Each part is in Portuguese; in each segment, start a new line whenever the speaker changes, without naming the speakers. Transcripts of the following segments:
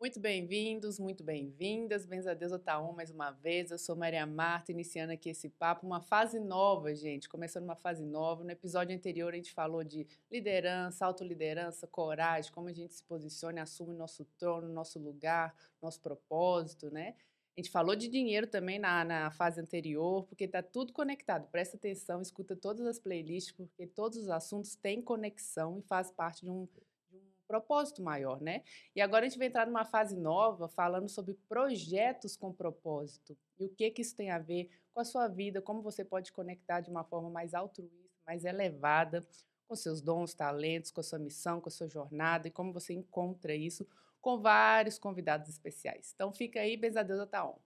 Muito bem-vindos, muito bem-vindas. Bens a Deus, Otaon, mais uma vez. Eu sou Maria Marta, iniciando aqui esse papo, uma fase nova, gente. Começando uma fase nova. No episódio anterior, a gente falou de liderança, autoliderança, coragem, como a gente se posiciona, assume nosso trono, nosso lugar, nosso propósito, né? A gente falou de dinheiro também na, na fase anterior, porque está tudo conectado. Presta atenção, escuta todas as playlists, porque todos os assuntos têm conexão e faz parte de um propósito maior, né? E agora a gente vai entrar numa fase nova falando sobre projetos com propósito e o que que isso tem a ver com a sua vida, como você pode conectar de uma forma mais altruísta, mais elevada com seus dons, talentos, com a sua missão, com a sua jornada e como você encontra isso com vários convidados especiais. Então fica aí, Bezadeus Ataon.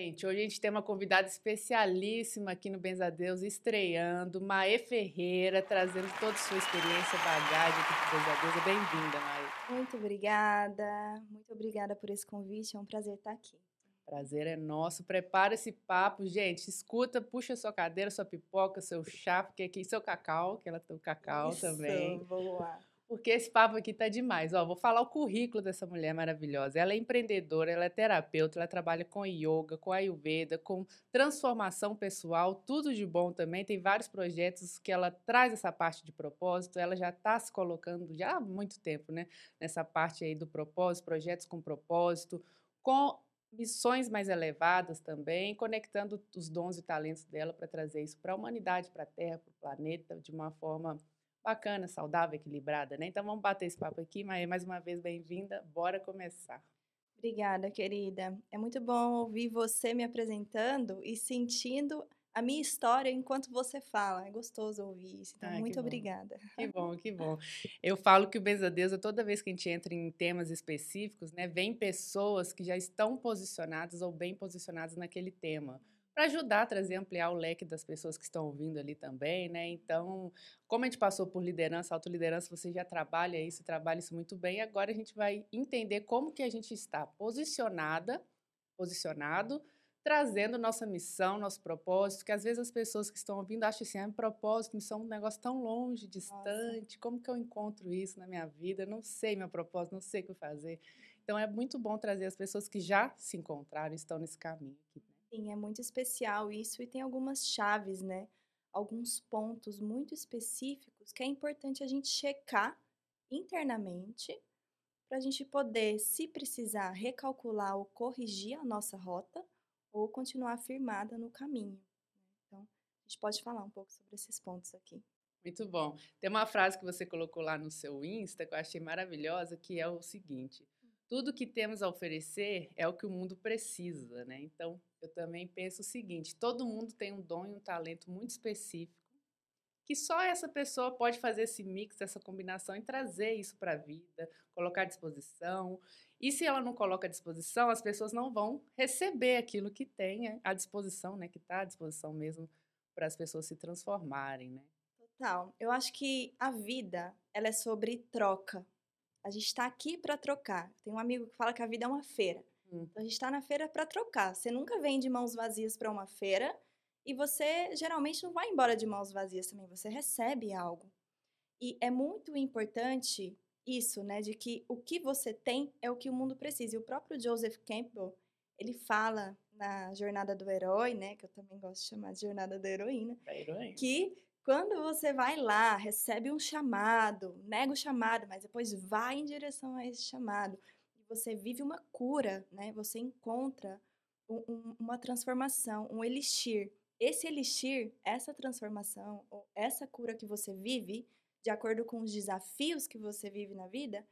Gente, hoje a gente tem uma convidada especialíssima aqui no Benzadeus, estreando, Mae Ferreira, trazendo toda a sua experiência, bagagem aqui para o Benzadeus. Bem-vinda, Mae.
Muito obrigada, muito obrigada por esse convite, é um prazer estar aqui.
Prazer é nosso. Prepara esse papo, gente. Escuta, puxa sua cadeira, sua pipoca, seu chá, porque aqui seu cacau, que ela tem o cacau
Isso,
também.
Vamos lá
porque esse papo aqui tá demais. Ó, vou falar o currículo dessa mulher maravilhosa. Ela é empreendedora, ela é terapeuta, ela trabalha com yoga, com ayurveda, com transformação pessoal, tudo de bom também. Tem vários projetos que ela traz essa parte de propósito. Ela já está se colocando já há muito tempo, né, nessa parte aí do propósito, projetos com propósito, com missões mais elevadas também, conectando os dons e talentos dela para trazer isso para a humanidade, para a Terra, para o planeta, de uma forma bacana, saudável, equilibrada, né? Então vamos bater esse papo aqui, Maia, mais uma vez bem-vinda, bora começar.
Obrigada, querida. É muito bom ouvir você me apresentando e sentindo a minha história enquanto você fala. É gostoso ouvir isso. Então, muito
que
obrigada.
Que bom, que bom. Eu falo que o Benzadeus, toda vez que a gente entra em temas específicos, né, vem pessoas que já estão posicionadas ou bem posicionadas naquele tema para ajudar a trazer, ampliar o leque das pessoas que estão ouvindo ali também, né? Então, como a gente passou por liderança, autoliderança, você já trabalha isso, trabalha isso muito bem. Agora a gente vai entender como que a gente está posicionada, posicionado, trazendo nossa missão, nosso propósito, que às vezes as pessoas que estão ouvindo acham assim, ah, propósito, missão, um negócio tão longe, distante, nossa. como que eu encontro isso na minha vida? não sei meu propósito, não sei o que fazer. Então é muito bom trazer as pessoas que já se encontraram, estão nesse caminho aqui.
Sim, é muito especial isso e tem algumas chaves, né? Alguns pontos muito específicos que é importante a gente checar internamente para a gente poder, se precisar, recalcular ou corrigir a nossa rota ou continuar firmada no caminho. Né? Então, a gente pode falar um pouco sobre esses pontos aqui.
Muito bom. Tem uma frase que você colocou lá no seu Insta que eu achei maravilhosa, que é o seguinte: tudo que temos a oferecer é o que o mundo precisa, né? Então, eu também penso o seguinte: todo mundo tem um dom e um talento muito específico, que só essa pessoa pode fazer esse mix, essa combinação e trazer isso para a vida, colocar à disposição. E se ela não coloca à disposição, as pessoas não vão receber aquilo que tem à disposição, né? Que está à disposição mesmo para as pessoas se transformarem, né?
Total. Eu acho que a vida ela é sobre troca. A gente está aqui para trocar. Tem um amigo que fala que a vida é uma feira. Hum. Então a gente está na feira para trocar. Você nunca vem de mãos vazias para uma feira e você geralmente não vai embora de mãos vazias também. Você recebe algo. E é muito importante isso, né, de que o que você tem é o que o mundo precisa. E o próprio Joseph Campbell, ele fala na Jornada do Herói, né, que eu também gosto de chamar de Jornada da Heroína,
da heroína.
que quando você vai lá, recebe um chamado, nega o chamado, mas depois vai em direção a esse chamado, você vive uma cura, né? Você encontra um, um, uma transformação, um elixir. Esse elixir, essa transformação, ou essa cura que você vive, de acordo com os desafios que você vive na vida,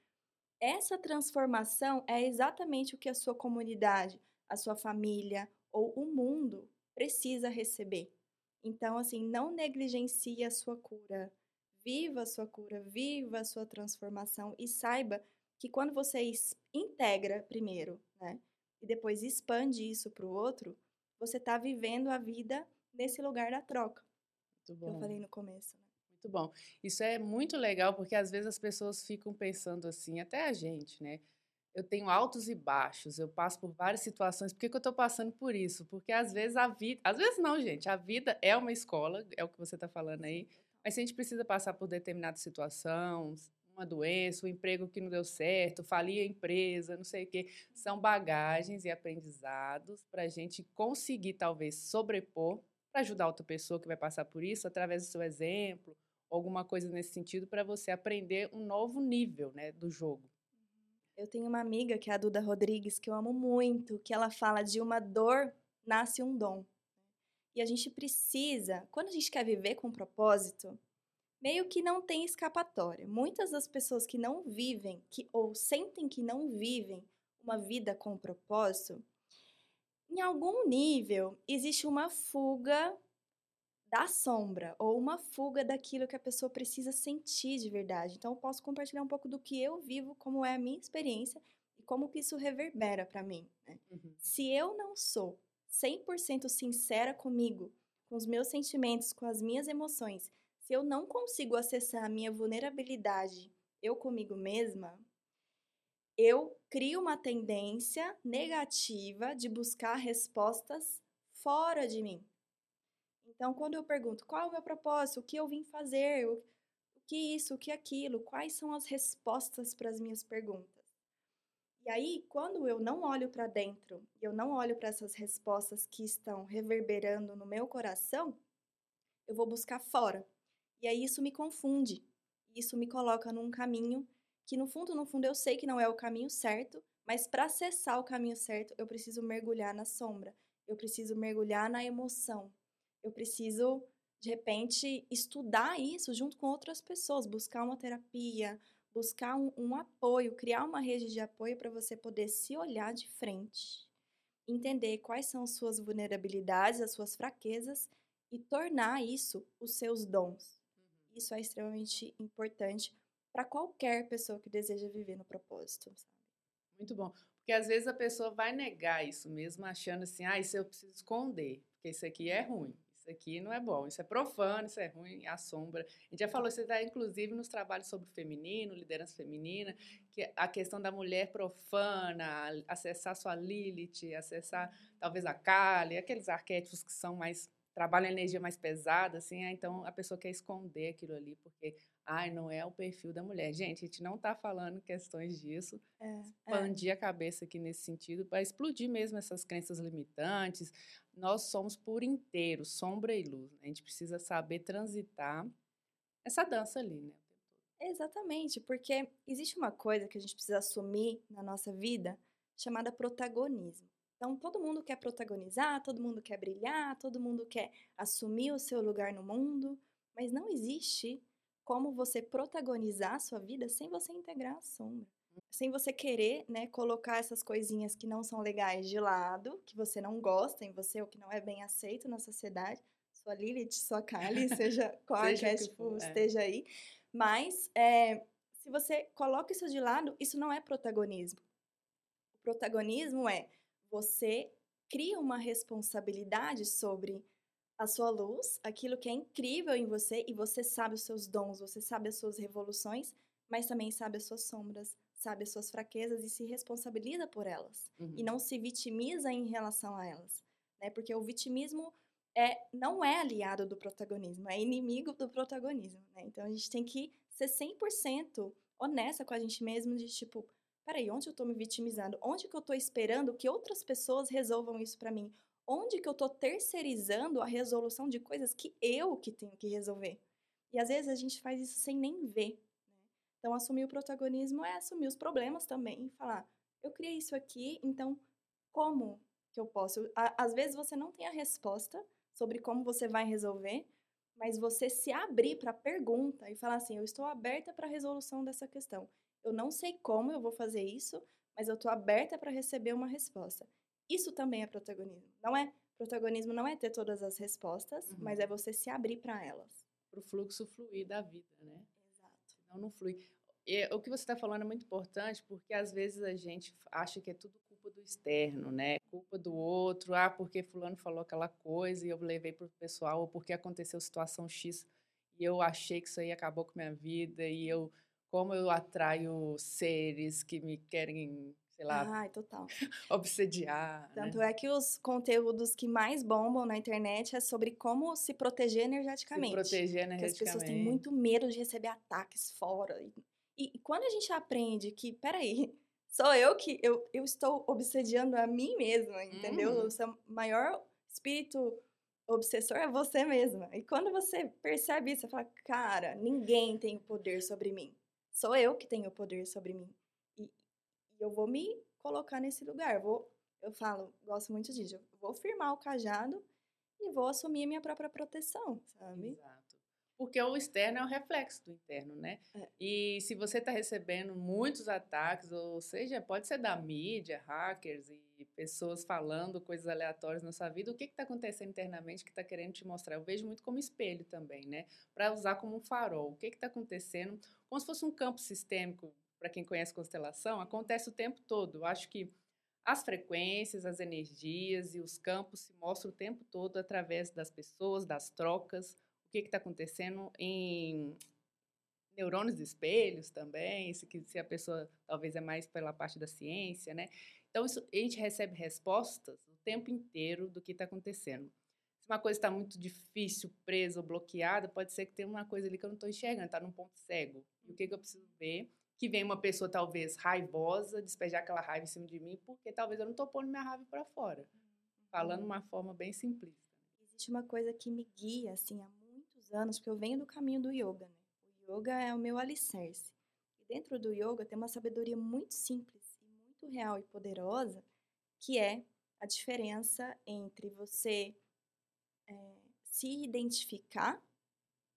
essa transformação é exatamente o que a sua comunidade, a sua família ou o mundo precisa receber. Então, assim, não negligencie a sua cura. Viva a sua cura, viva a sua transformação e saiba que quando você integra primeiro, né, e depois expande isso para o outro, você está vivendo a vida nesse lugar da troca. Muito bom. Que eu falei no começo. Né?
Muito bom. Isso é muito legal porque às vezes as pessoas ficam pensando assim, até a gente, né? eu tenho altos e baixos, eu passo por várias situações. Por que, que eu estou passando por isso? Porque às vezes a vida. Às vezes não, gente. A vida é uma escola, é o que você está falando aí. Mas se a gente precisa passar por determinadas situações, uma doença, um emprego que não deu certo, falir a empresa, não sei o quê, são bagagens e aprendizados para a gente conseguir, talvez, sobrepor, para ajudar outra pessoa que vai passar por isso, através do seu exemplo, alguma coisa nesse sentido, para você aprender um novo nível né, do jogo.
Eu tenho uma amiga, que é a Duda Rodrigues, que eu amo muito, que ela fala de uma dor nasce um dom. E a gente precisa, quando a gente quer viver com propósito, meio que não tem escapatória. Muitas das pessoas que não vivem, que ou sentem que não vivem uma vida com propósito, em algum nível existe uma fuga da sombra ou uma fuga daquilo que a pessoa precisa sentir de verdade. Então eu posso compartilhar um pouco do que eu vivo, como é a minha experiência e como que isso reverbera para mim. Né? Uhum. Se eu não sou 100% sincera comigo, com os meus sentimentos, com as minhas emoções, se eu não consigo acessar a minha vulnerabilidade, eu comigo mesma, eu crio uma tendência negativa de buscar respostas fora de mim. Então, quando eu pergunto qual é o meu propósito, o que eu vim fazer, o, que isso, o que aquilo, quais são as respostas para as minhas perguntas? E aí, quando eu não olho para dentro, eu não olho para essas respostas que estão reverberando no meu coração, eu vou buscar fora. E aí isso me confunde. Isso me coloca num caminho que no fundo, no fundo eu sei que não é o caminho certo, mas para acessar o caminho certo, eu preciso mergulhar na sombra. Eu preciso mergulhar na emoção. Eu preciso de repente estudar isso junto com outras pessoas, buscar uma terapia, buscar um, um apoio, criar uma rede de apoio para você poder se olhar de frente, entender quais são as suas vulnerabilidades, as suas fraquezas e tornar isso os seus dons. Isso é extremamente importante para qualquer pessoa que deseja viver no propósito. Sabe?
Muito bom. Porque às vezes a pessoa vai negar isso mesmo, achando assim, ah, isso eu preciso esconder, porque isso aqui é ruim isso aqui não é bom, isso é profano, isso é ruim, assombra. A gente já falou isso está inclusive nos trabalhos sobre feminino, liderança feminina, que a questão da mulher profana, acessar sua Lilith, acessar talvez a Kali, aqueles arquétipos que são mais trabalham a energia mais pesada, assim, então a pessoa quer esconder aquilo ali, porque ai, não é o perfil da mulher. Gente, a gente não está falando questões disso. É, é. expandir é. a cabeça aqui nesse sentido, para explodir mesmo essas crenças limitantes. Nós somos por inteiro, sombra e luz. Né? A gente precisa saber transitar essa dança ali, né?
Exatamente, porque existe uma coisa que a gente precisa assumir na nossa vida chamada protagonismo. Então, todo mundo quer protagonizar, todo mundo quer brilhar, todo mundo quer assumir o seu lugar no mundo, mas não existe como você protagonizar a sua vida sem você integrar a sombra. Sem você querer, né, colocar essas coisinhas que não são legais de lado, que você não gosta em você, ou que não é bem aceito na sociedade. Sua Lilith, sua Kali, seja qual seja arquétipo é. esteja aí. Mas, é, se você coloca isso de lado, isso não é protagonismo. O protagonismo é você cria uma responsabilidade sobre a sua luz, aquilo que é incrível em você e você sabe os seus dons, você sabe as suas revoluções, mas também sabe as suas sombras, sabe as suas fraquezas e se responsabiliza por elas uhum. e não se vitimiza em relação a elas, né? Porque o vitimismo é não é aliado do protagonismo, é inimigo do protagonismo, né? Então a gente tem que ser 100% honesta com a gente mesmo de tipo, peraí, onde eu tô me vitimizando? Onde que eu tô esperando que outras pessoas resolvam isso para mim? onde que eu estou terceirizando a resolução de coisas que eu que tenho que resolver. E às vezes a gente faz isso sem nem ver. Né? Então, assumir o protagonismo é assumir os problemas também e falar: eu criei isso aqui, então como que eu posso? Às vezes você não tem a resposta sobre como você vai resolver, mas você se abrir para a pergunta e falar assim: eu estou aberta para a resolução dessa questão. Eu não sei como eu vou fazer isso, mas eu estou aberta para receber uma resposta. Isso também é protagonismo. Não é protagonismo não é ter todas as respostas, uhum. mas é você se abrir para elas.
Para o fluxo fluir da vida, né? Exato. Senão não flui. E, o que você está falando é muito importante, porque às vezes a gente acha que é tudo culpa do externo, né? Culpa do outro, ah, porque fulano falou aquela coisa e eu levei para o pessoal, ou porque aconteceu situação X e eu achei que isso aí acabou com minha vida e eu como eu atraio seres que me querem, sei lá,
Ai, total.
obsediar, né?
Tanto é que os conteúdos que mais bombam na internet é sobre como se proteger
Se
energeticamente.
proteger
Porque as pessoas têm
energeticamente.
muito medo de receber ataques fora. E, e- e quando a gente aprende que, peraí, sou eu que eu, eu estou obsediando a mim mesma, entendeu?
Uhum.
O seu maior espírito obsessor é você mesma. E quando você percebe isso, você fala, cara, ninguém tem o poder sobre mim. Sou eu que tenho o poder sobre mim. E, eu vou me colocar nesse lugar. Eu Vou, eu falo, gosto muito disso. Eu vou firmar o cajado e vou assumir a minha própria proteção, sabe?
Exato. Porque o externo é o reflexo do interno, né?
É.
E se você está recebendo muitos ataques, ou seja, pode ser da mídia, hackers e pessoas falando coisas aleatórias na sua vida, o que está acontecendo internamente que está querendo te mostrar? Eu vejo muito como espelho também, né? Para usar como um farol. O que está acontecendo? Como se fosse um campo sistêmico, para quem conhece constelação, acontece o tempo todo. Eu acho que as frequências, as energias e os campos se mostram o tempo todo através das pessoas, das trocas, o que está acontecendo em neurônios espelhos também, se, se a pessoa talvez é mais pela parte da ciência, né? Então isso, a gente recebe respostas o tempo inteiro do que está acontecendo. Se uma coisa está muito difícil, presa ou bloqueada, pode ser que tenha uma coisa ali que eu não estou enxergando, está num ponto cego. E o que, que eu preciso ver? Que vem uma pessoa talvez raivosa, despejar aquela raiva em cima de mim, porque talvez eu não estou pondo minha raiva para fora. Falando de uma forma bem simplista.
Existe uma coisa que me guia, assim, há muitos anos, porque eu venho do caminho do yoga, né? O yoga é o meu alicerce. E dentro do yoga tem uma sabedoria muito simples muito real e poderosa, que é a diferença entre você eh, se identificar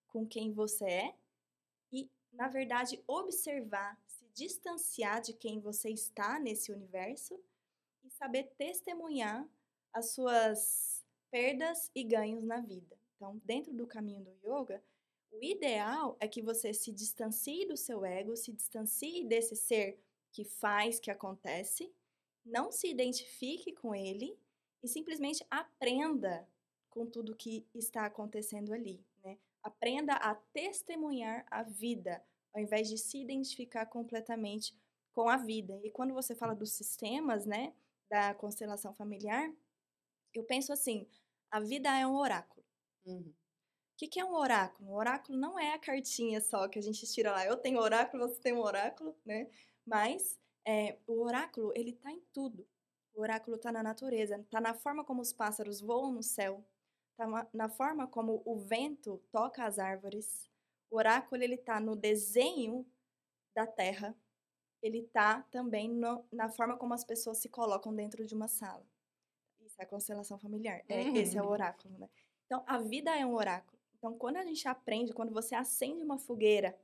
com quem você é e, na verdade, observar, se distanciar de quem você está nesse universo e saber testemunhar as suas perdas e ganhos na vida. Então, dentro do caminho do yoga, o ideal é que você se distancie do seu ego, se distancie desse ser que faz, que acontece, não se identifique com ele e simplesmente aprenda com tudo que está acontecendo ali, né? Aprenda a testemunhar a vida, ao invés de se identificar completamente com a vida. E quando você fala dos sistemas, né, da constelação familiar, eu penso assim: a vida é um oráculo.
Uhum.
O que, que é um oráculo? Um oráculo não é a cartinha só que a gente tira lá. Eu tenho oráculo, você tem um oráculo, né? Mas é, o oráculo, ele tá em tudo. O oráculo tá na natureza, tá na forma como os pássaros voam no céu, tá ma- na forma como o vento toca as árvores. O oráculo, ele tá no desenho da terra. Ele tá também no- na forma como as pessoas se colocam dentro de uma sala. Isso é a constelação familiar. É, Esse é o
Uhum.
oráculo, né? Então, a vida é um oráculo. Então, quando a gente aprende, quando você acende uma fogueira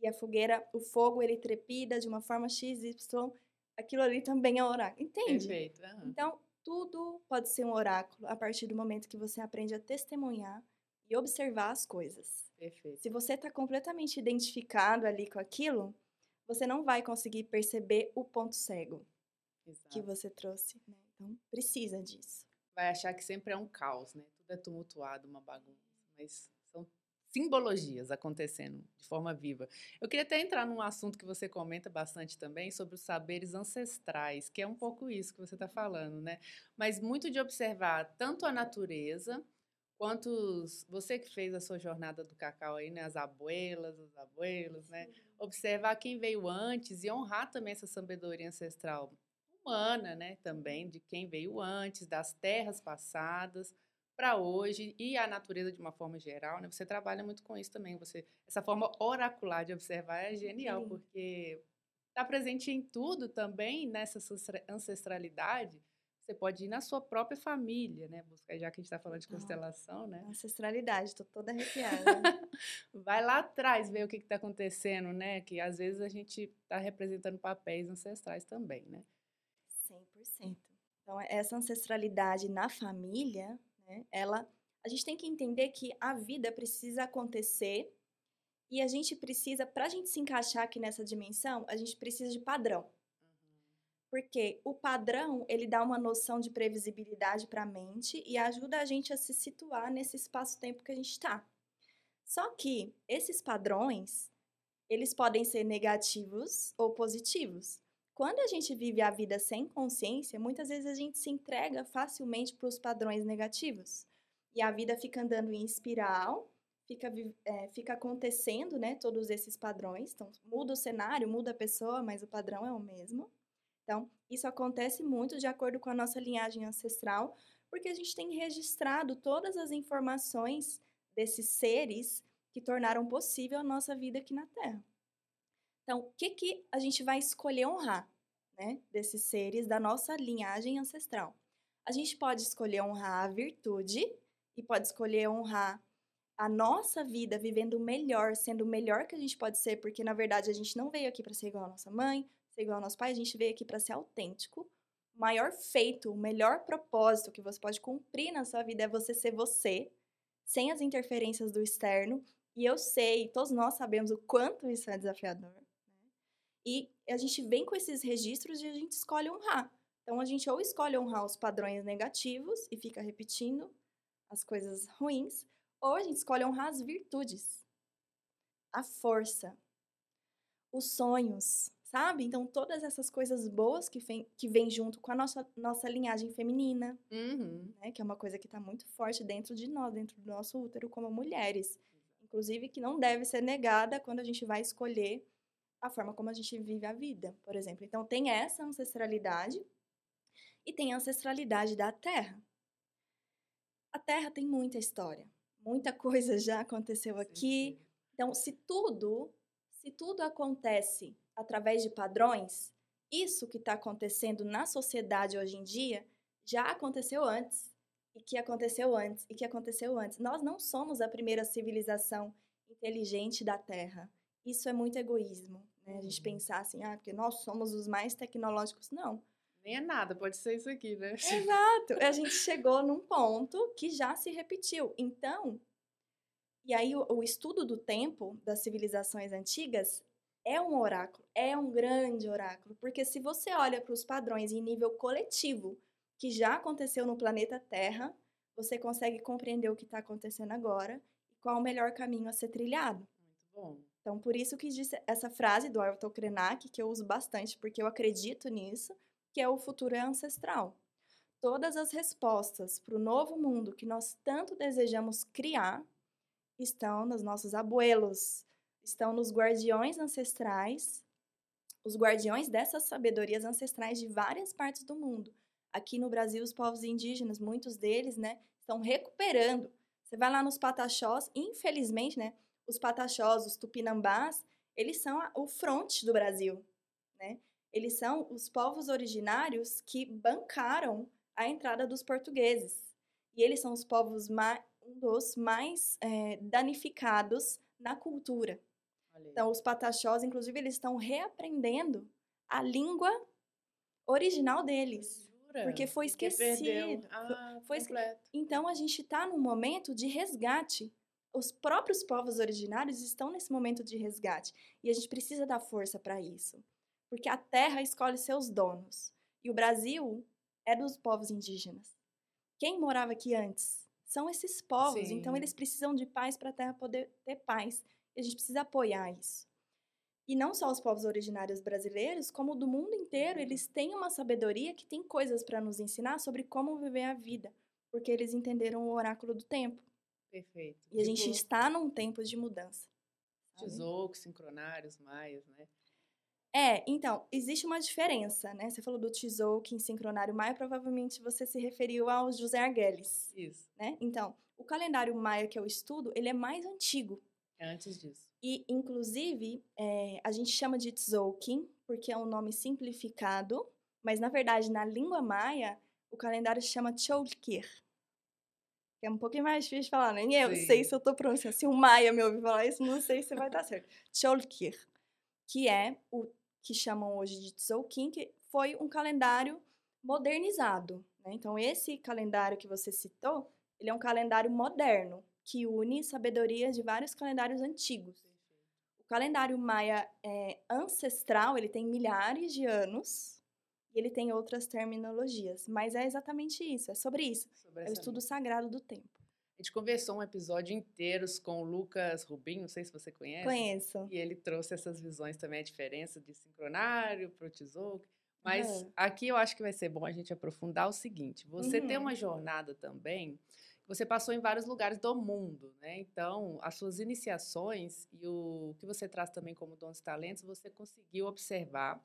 e a fogueira, o fogo, ele trepida de uma forma X, Y, aquilo ali também é um oráculo. Entende?
Perfeito. aham.
Então, tudo pode ser um oráculo a partir do momento que você aprende a testemunhar e observar as coisas.
Perfeito.
Se você está completamente identificado ali com aquilo, você não vai conseguir perceber o ponto cego que
Exato.
você trouxe. né? Então, precisa disso.
Vai achar que sempre é um caos, né? Tudo é tumultuado, uma bagunça. Mas simbologias acontecendo de forma viva. Eu queria até entrar num assunto que você comenta bastante também sobre os saberes ancestrais, que é um pouco isso que você está falando, né? Mas muito de observar tanto a natureza quanto os, você que fez a sua jornada do cacau aí, né? As abuelas, os abuelos, né? observar quem veio antes e honrar também essa sabedoria ancestral humana, né, também de quem veio antes, das terras passadas para hoje e a natureza de uma forma geral, né? Você trabalha muito com isso também, você essa forma oracular de observar é genial
Sim.
porque está presente em tudo também nessa ancestra- ancestralidade. Você pode ir na sua própria família, né? Buscar, já que a gente está falando de constelação, né?
Ancestralidade, tô toda arrepiada.
Vai lá atrás ver o que está acontecendo, né? Que às vezes a gente está representando papéis ancestrais também, né?
100%. Então, essa ancestralidade na família, né, ela, a gente tem que entender que a vida precisa acontecer e a gente precisa, para a gente se encaixar aqui nessa dimensão, a gente precisa de padrão. Porque o padrão, ele dá uma noção de previsibilidade para a mente e ajuda a gente a se situar nesse espaço-tempo que a gente está. Só que esses padrões, eles podem ser negativos ou positivos. Quando a gente vive a vida sem consciência, muitas vezes a gente se entrega facilmente para os padrões negativos. E a vida fica andando em espiral, fica, é, fica acontecendo né, todos esses padrões. Então, muda o cenário, muda a pessoa, mas o padrão é o mesmo. Então, isso acontece muito de acordo com a nossa linhagem ancestral, porque a gente tem registrado todas as informações desses seres que tornaram possível a nossa vida aqui na Terra. Então, o que, que a gente vai escolher honrar né, desses seres da nossa linhagem ancestral? A gente pode escolher honrar a virtude e pode escolher honrar a nossa vida vivendo melhor, sendo o melhor que a gente pode ser, porque na verdade a gente não veio aqui para ser igual a nossa mãe, ser igual ao nosso pai, a gente veio aqui para ser autêntico. O maior feito, o melhor propósito que você pode cumprir na sua vida é você ser você, sem as interferências do externo. E eu sei, todos nós sabemos o quanto isso é desafiador. E a gente vem com esses registros e a gente escolhe honrar. Então a gente ou escolhe honrar os padrões negativos e fica repetindo as coisas ruins, ou a gente escolhe honrar as virtudes, a força, os sonhos, sabe? Então, todas essas coisas boas que vêm que vem junto com a nossa, nossa linhagem feminina,
uhum.
né? Que é uma coisa que está muito forte dentro de nós, dentro do nosso útero, como mulheres. Inclusive, que não deve ser negada quando a gente vai escolher a forma como a gente vive a vida, por exemplo. Então, tem essa ancestralidade e tem a ancestralidade da terra. A terra tem muita história, muita coisa já aconteceu aqui. Então, se tudo, se tudo acontece através de padrões, isso que está acontecendo na sociedade hoje em dia já aconteceu antes, e que aconteceu antes, e que aconteceu antes. Nós não somos a primeira civilização inteligente da Terra. Isso é muito egoísmo, né? A gente uhum. pensar assim, ah, porque nós somos os mais tecnológicos. Não.
Nem é nada, pode ser isso aqui, né?
Exato. A gente chegou num ponto que já se repetiu. Então, e aí o, o estudo do tempo das civilizações antigas é um oráculo, é um grande oráculo, porque se você olha para os padrões em nível coletivo que já aconteceu no planeta Terra, você consegue compreender o que está acontecendo agora e qual o melhor caminho a ser trilhado.
Muito bom.
Então, por isso que disse essa frase do Ayrton Krenak, que eu uso bastante, porque eu acredito nisso, que é o futuro é ancestral. Todas as respostas para o novo mundo que nós tanto desejamos criar estão nos nossos abuelos, estão nos guardiões ancestrais, os guardiões dessas sabedorias ancestrais de várias partes do mundo. Aqui no Brasil, os povos indígenas, muitos deles, né, estão recuperando. Você vai lá nos pataxós, infelizmente, né, os pataxós, os tupinambás, eles são o fronte do Brasil, né? Eles são os povos originários que bancaram a entrada dos portugueses. E eles são os povos um dos mais é, danificados na cultura. Então, os pataxós, inclusive, eles estão reaprendendo a língua original deles.
Jura?
Porque foi esquecido.
Ah,
foi completo. Então, a gente está num momento de resgate. Os próprios povos originários estão nesse momento de resgate. E a gente precisa dar força para isso. Porque a terra escolhe seus donos. E o Brasil é dos povos indígenas. Quem morava aqui antes? São esses povos. Então, Sim. Então, eles precisam de paz para a terra poder ter paz. E a gente precisa apoiar isso. E não só os povos originários brasileiros, como do mundo inteiro, eles têm uma sabedoria que tem coisas para nos ensinar sobre como viver a vida, porque eles entenderam o oráculo do tempo.
Perfeito.
E a gente tipo está num tempo de mudança.
Tzolk'in, sincronários, maias, né?
É, então, existe uma diferença, né? Você falou do Tzolk'in, sincronário maia, provavelmente você se referiu ao José Arguelles.
Isso.
Né? Então, o calendário maia que eu estudo, ele é mais antigo.
É antes disso.
E, inclusive, é, a gente chama de Tzolk'in, porque é um nome simplificado, mas, na verdade, na língua maia, o calendário se chama Cholkir. É um pouquinho mais difícil de falar, nem eu Sim. sei se eu tô pronunciando. Se o maia me ouvir falar isso, não sei se vai dar certo. Cholkir, que é o que chamam hoje de Tzolk'in, que foi um calendário modernizado. Né? Então, esse calendário que você citou, ele é um calendário moderno que une sabedoria de vários calendários antigos. O calendário maia é ancestral, ele tem milhares de anos e ele tem outras terminologias, mas é exatamente isso, é sobre isso. Sobre é o estudo sagrado do tempo.
A gente conversou um episódio inteiro com o Lucas Rubim, não sei se você conhece.
Conheço.
E ele trouxe essas visões também, a diferença de sincronário para o tesouro. Mas aqui eu acho que vai ser bom a gente aprofundar o seguinte: você uhum. tem uma jornada também, você passou em vários lugares do mundo, né? Então, as suas iniciações e o que você traz também como dons e talentos, você conseguiu observar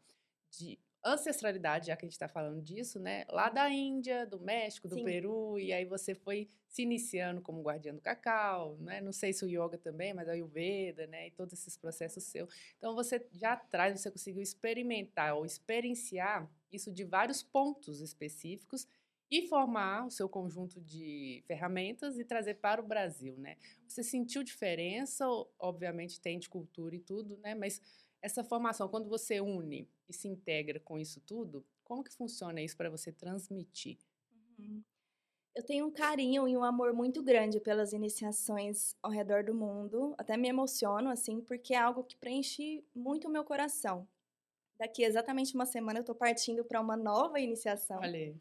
de ancestralidade, já que a gente está falando disso, né? Lá da Índia, do México, do Sim. Peru, e aí você foi se iniciando como guardiã do cacau, né? Não sei se o yoga também, mas a Ayurveda, né? E todos esses processos seus. Então você já atrás você conseguiu experimentar ou experienciar isso de vários pontos específicos e formar o seu conjunto de ferramentas e trazer para o Brasil, né? Você sentiu diferença? Obviamente tem de cultura e tudo, né? Mas essa formação, quando você une e se integra com isso tudo, como que funciona isso para você transmitir?
Uhum. Eu tenho um carinho e um amor muito grande pelas iniciações ao redor do mundo. Até me emociono, assim, porque é algo que preenche muito o meu coração. Daqui exatamente uma semana eu estou partindo para uma nova iniciação.
Olha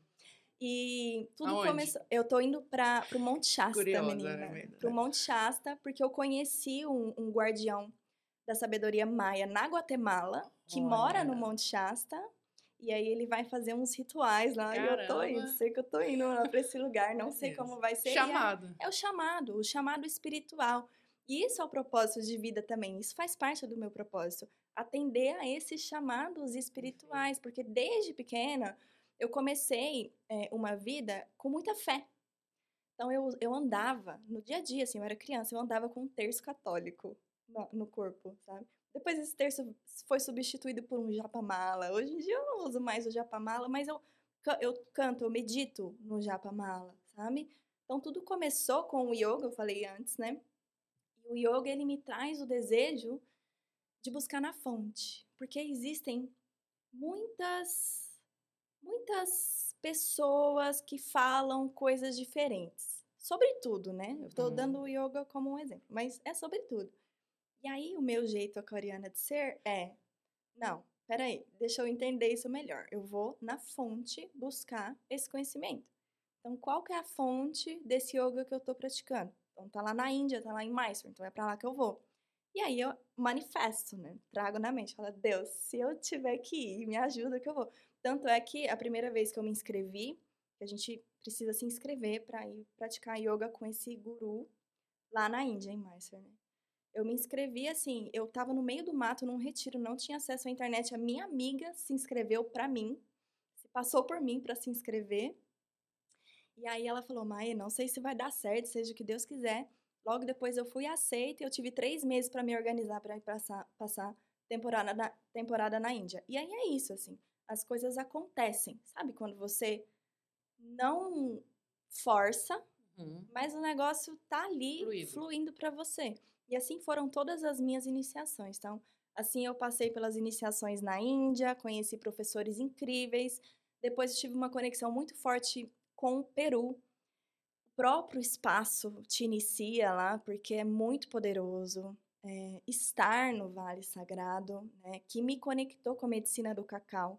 E tudo Aonde? começou. Eu tô indo para o Monte Shasta, Curiosa, menina. Né? Para o Monte Shasta, porque eu conheci um, um guardião da sabedoria maia na Guatemala, que Olha. mora no Monte Shasta. E aí ele vai fazer uns rituais lá. Caramba. E eu tô indo, sei que eu tô indo lá pra esse lugar, não sei como vai ser.
Chamado.
É, é, o chamado, o chamado espiritual. E isso é o propósito de vida também. Isso faz parte do meu propósito. Atender a esses chamados espirituais. Porque desde pequena eu comecei é, uma vida com muita fé. Então eu, eu andava, no dia a dia, assim, eu era criança, eu andava com um terço católico no, no corpo, sabe? Depois esse terço foi substituído por um japamala. Hoje em dia eu não uso mais o japamala, mas eu, eu canto, eu medito no japamala, sabe? Então tudo começou com o yoga, eu falei antes, né? E o yoga ele me traz o desejo de buscar na fonte, porque existem muitas muitas pessoas que falam coisas diferentes. Sobre tudo, né? Eu estou uhum. dando o yoga como um exemplo, mas é sobre tudo. E aí, o meu jeito aquariana de ser é: não, peraí, deixa eu entender isso melhor. Eu vou na fonte buscar esse conhecimento. Então, qual que é a fonte desse yoga que eu estou praticando? Então, tá lá na Índia, tá lá em Mysore, então é para lá que eu vou. E aí eu manifesto, né? Trago na mente, falo, Deus, se eu tiver que ir, me ajuda que eu vou. Tanto é que a primeira vez que eu me inscrevi, a gente precisa se inscrever para ir praticar yoga com esse guru lá na Índia, em Mysore, né? Eu me inscrevi assim, eu estava no meio do mato, num retiro, não tinha acesso à internet. A minha amiga se inscreveu para mim, se passou por mim para se inscrever. E aí ela falou: Maia, não sei se vai dar certo, seja o que Deus quiser. Logo depois eu fui aceita e eu tive três meses para me organizar para passar, passar temporada na, temporada na Índia. E aí é isso, assim, as coisas acontecem, sabe? Quando você não força, uhum. mas o negócio tá ali Fluido. fluindo para você. E assim foram todas as minhas iniciações. Então, assim eu passei pelas iniciações na Índia, conheci professores incríveis. Depois tive uma conexão muito forte com o Peru. O próprio espaço te inicia lá, porque é muito poderoso. É, estar no Vale Sagrado, né, que me conectou com a medicina do cacau.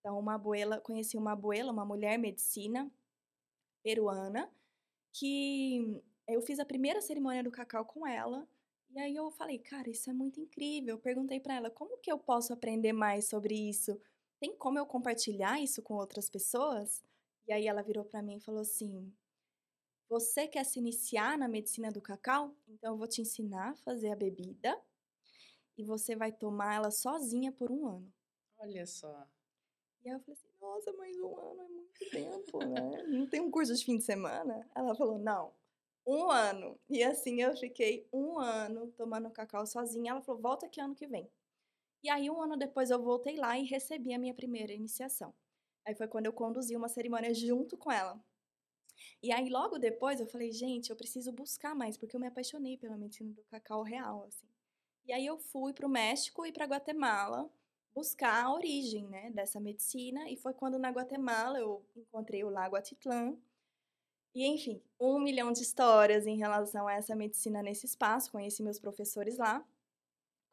Então, uma abuela, conheci uma abuela, uma mulher medicina peruana, que eu fiz a primeira cerimônia do cacau com ela e aí eu falei, cara, isso é muito incrível. Eu perguntei para ela, como que eu posso aprender mais sobre isso? Tem como eu compartilhar isso com outras pessoas? E aí ela virou para mim e falou assim: Você quer se iniciar na medicina do cacau? Então eu vou te ensinar a fazer a bebida e você vai tomar ela sozinha por um ano.
Olha só.
E aí eu falei assim: Nossa, mas um ano é muito tempo, né? Não tem um curso de fim de semana? Ela falou: Não, um ano. E assim eu fiquei um ano tomando cacau sozinha. Ela falou: volta aqui ano que vem. E aí, um ano depois, eu voltei lá e recebi a minha primeira iniciação. Aí foi quando eu conduzi uma cerimônia junto com ela. E aí, logo depois, eu falei: gente, eu preciso buscar mais, porque eu me apaixonei pela medicina do cacau real, assim. E aí, eu fui para o México e para Guatemala buscar a origem né, dessa medicina. E foi quando, na Guatemala, eu encontrei o Lago Atitlán e, enfim, um milhão de histórias em relação a essa medicina nesse espaço. Conheci meus professores lá.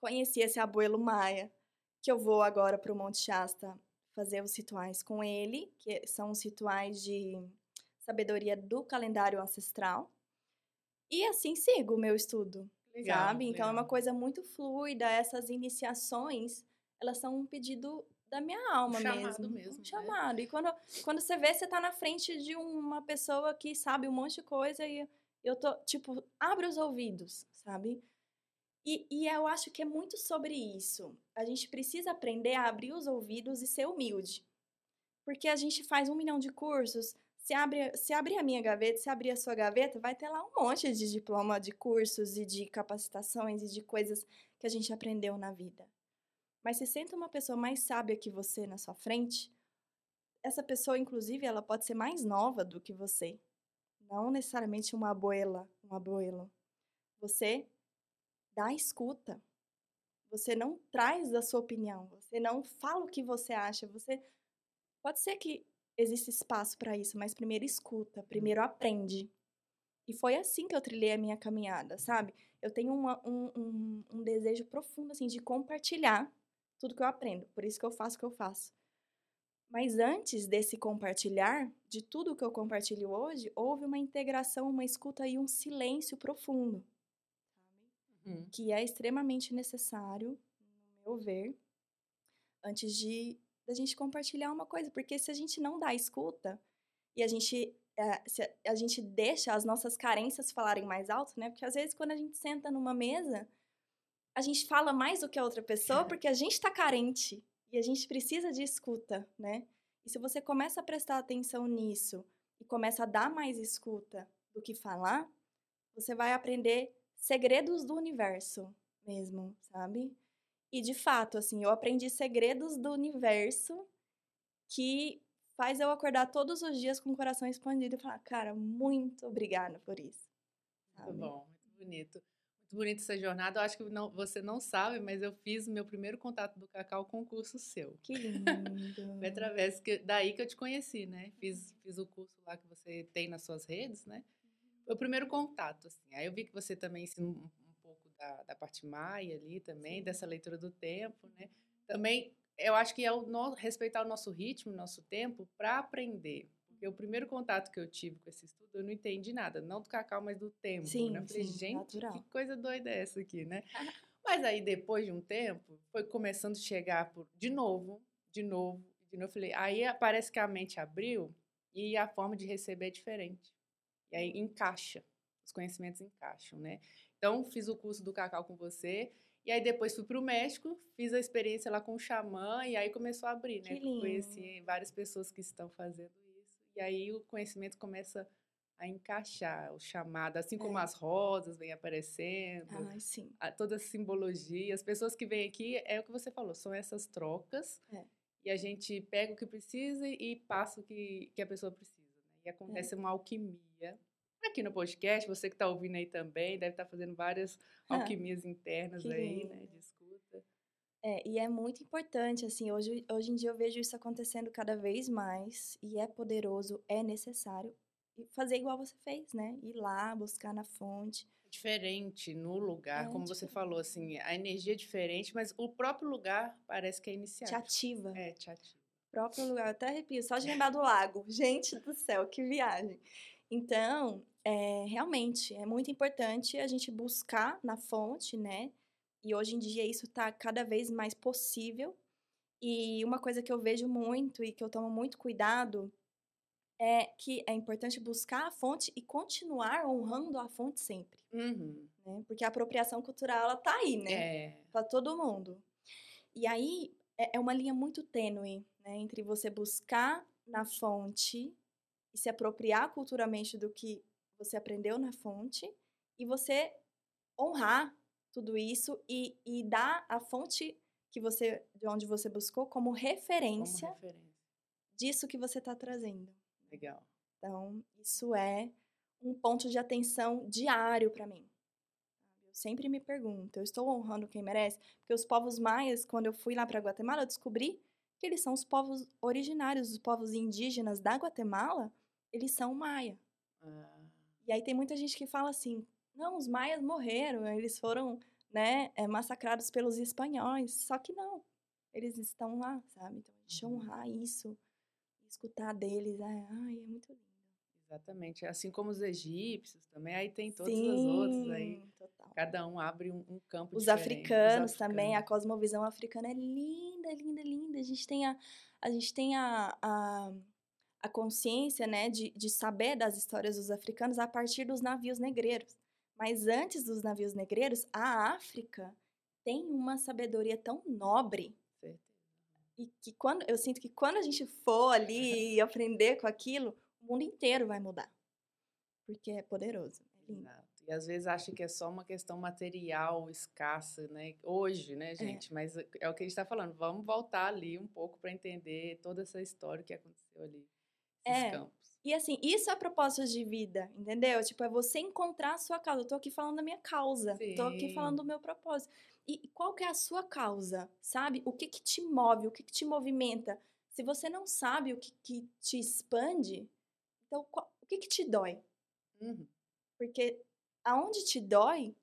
Conheci esse abuelo Maia, que eu vou agora para o Monte Shasta fazer os rituais com ele, que são os rituais de sabedoria do calendário ancestral. E assim sigo o meu estudo,
Legal,
sabe? Então é uma
legal.
coisa muito fluida. Essas iniciações, elas são um pedido da minha alma
chamado
mesmo.
mesmo,
Um
né?
chamado. E quando, quando você vê, você tá na frente de uma pessoa que sabe um monte de coisa e eu tô, tipo, abre os ouvidos, sabe? E, e eu acho que é muito sobre isso. A gente precisa aprender a abrir os ouvidos e ser humilde. Porque a gente faz um milhão de cursos. Se, abre, se abrir a minha gaveta, se abrir a sua gaveta, vai ter lá um monte de diploma de cursos e de capacitações e de coisas que a gente aprendeu na vida. Mas se senta uma pessoa mais sábia que você na sua frente, essa pessoa, inclusive, ela pode ser mais nova do que você. Não necessariamente uma abuela, um abuelo. Você dá escuta. Você não traz a sua opinião. Você não fala o que você acha. Você pode ser que exista espaço para isso, mas primeiro escuta, primeiro aprende. E foi assim que eu trilhei a minha caminhada, sabe? Eu tenho uma- um, um, um desejo profundo assim de compartilhar tudo que eu aprendo. Por isso que eu faço o que eu faço. Mas antes desse compartilhar, de tudo que eu compartilho hoje, houve uma integração, uma escuta e um silêncio profundo
Uhum.
que é extremamente necessário, no meu ver, antes de da gente compartilhar uma coisa, porque se a gente não dá escuta e a gente eh, se a gente deixa as nossas carências falarem mais alto, né? Porque às vezes quando a gente senta numa mesa, a gente fala mais do que a outra pessoa porque a gente está carente e a gente precisa de escuta, né? E se você começa a prestar atenção nisso e começa a dar mais escuta do que falar, você vai aprender segredos do universo mesmo, sabe? E de fato, assim, eu aprendi segredos do universo que faz eu acordar todos os dias com o coração expandido e falar, cara, muito obrigada por isso.
Muito
sabe?
bom, muito bonito. Muito bonita essa jornada. Eu acho que não, você não sabe, mas eu fiz meu primeiro contato do Cacau com o curso seu.
Que lindo.
Foi através que, daí que eu te conheci, né? Fiz, fiz o curso lá que você tem nas suas redes, né? Foi o primeiro contato, assim. Aí eu vi que você também ensina um, um pouco da, da parte maia ali também, dessa leitura do tempo, né? Também, eu acho que é o no, respeitar o nosso ritmo, o nosso tempo, para aprender. Porque o primeiro contato que eu tive com esse estudo, eu não entendi nada. Não do cacau, mas do tempo,
Sim,
né? Eu falei,
sim,
gente,
natural.
que coisa doida é essa aqui, né? Mas aí, depois de um tempo, foi começando a chegar por, de novo, de novo, de novo. Eu falei, aí parece que a mente abriu e a forma de receber é diferente. E aí encaixa, os conhecimentos encaixam, né? Então, fiz o curso do cacau com você. E aí depois fui para o México, fiz a experiência lá com o xamã e aí começou a abrir, né?
Que lindo.
Conheci várias pessoas que estão fazendo. E aí o conhecimento começa a encaixar, o chamado, assim como
É.
as rosas vêm aparecendo,
Ai, sim.
a- toda a simbologia. As pessoas que vêm aqui, é o que você falou, são essas trocas.
É.
E a gente pega o que precisa e passa o que, que a pessoa precisa. Né? E acontece uma alquimia. Aqui no podcast, você que está ouvindo aí também, deve estar fazendo várias alquimias internas aí, né?
lindo.
De escuta.
É, e é muito importante, assim, hoje, hoje em dia eu vejo isso acontecendo cada vez mais, e é poderoso, é necessário, fazer igual você fez, né? Ir lá, buscar na fonte.
Diferente no lugar,
É
como você
diferente.
falou, assim, a energia é diferente, mas o próprio lugar parece que é
Te
iniciado.
ativa.
É, te ativa.
próprio lugar, eu até arrepio, só de lembrar do lago. Gente do céu, que viagem. Então, é, realmente, é muito importante a gente buscar na fonte, né? E hoje em dia isso está cada vez mais possível. E uma coisa que eu vejo muito e que eu tomo muito cuidado é que é importante buscar a fonte e continuar honrando a fonte sempre,
Uhum.
né? Porque a apropriação cultural, ela tá aí, né?
É.
para todo mundo. E aí é é uma linha muito tênue, né, entre você buscar na fonte e se apropriar culturalmente do que você aprendeu na fonte e você honrar tudo isso e, e dar a fonte que você de onde você buscou como
Como
referência
referência.
disso que você está trazendo.
Legal.
Então, isso é um ponto de atenção diário para mim. Eu sempre me pergunto, eu estou honrando quem merece? Porque os povos maias, quando eu fui lá para Guatemala, eu descobri que eles são os povos originários, os povos indígenas da Guatemala, eles são maia.
Ah,
E aí tem muita gente que fala assim, não, os maias morreram, eles foram, né, eh, massacrados pelos espanhóis. Só que não, eles estão lá, sabe? Então, a gente
Uhum.
honrar isso, escutar deles, é, ai, é muito lindo.
Exatamente. Assim como os egípcios também, aí tem todos Sim, os outros aí. Total. Cada um abre um, um campo
os
diferente.
Africanos os africanos também, a cosmovisão africana é linda, linda, linda. A gente tem a, a, gente tem a, a, a consciência né, de, de saber das histórias dos africanos a partir dos navios negreiros. Mas antes dos navios negreiros, a África tem uma sabedoria tão nobre e que quando eu sinto que quando a gente for ali e aprender com aquilo, o mundo inteiro vai mudar. Porque é poderoso. É
Exato. E às vezes acha que é só uma questão material escassa, né? Hoje, né, é. gente? É. Mas é o que a gente está falando. Vamos voltar ali um pouque para entender toda essa história que aconteceu ali. É. Campos.
E assim, isso é propósito de vida, entendeu? Tipo, é você encontrar a sua causa. Eu tô aqui falando da minha causa. Sim. Tô aqui falando do meu propósito. E qual que é a sua causa, sabe? O que que te move, o que que te movimenta? Se você não sabe o que, que te expande, então qual, o que que te dói? Uhum. Porque aonde te dói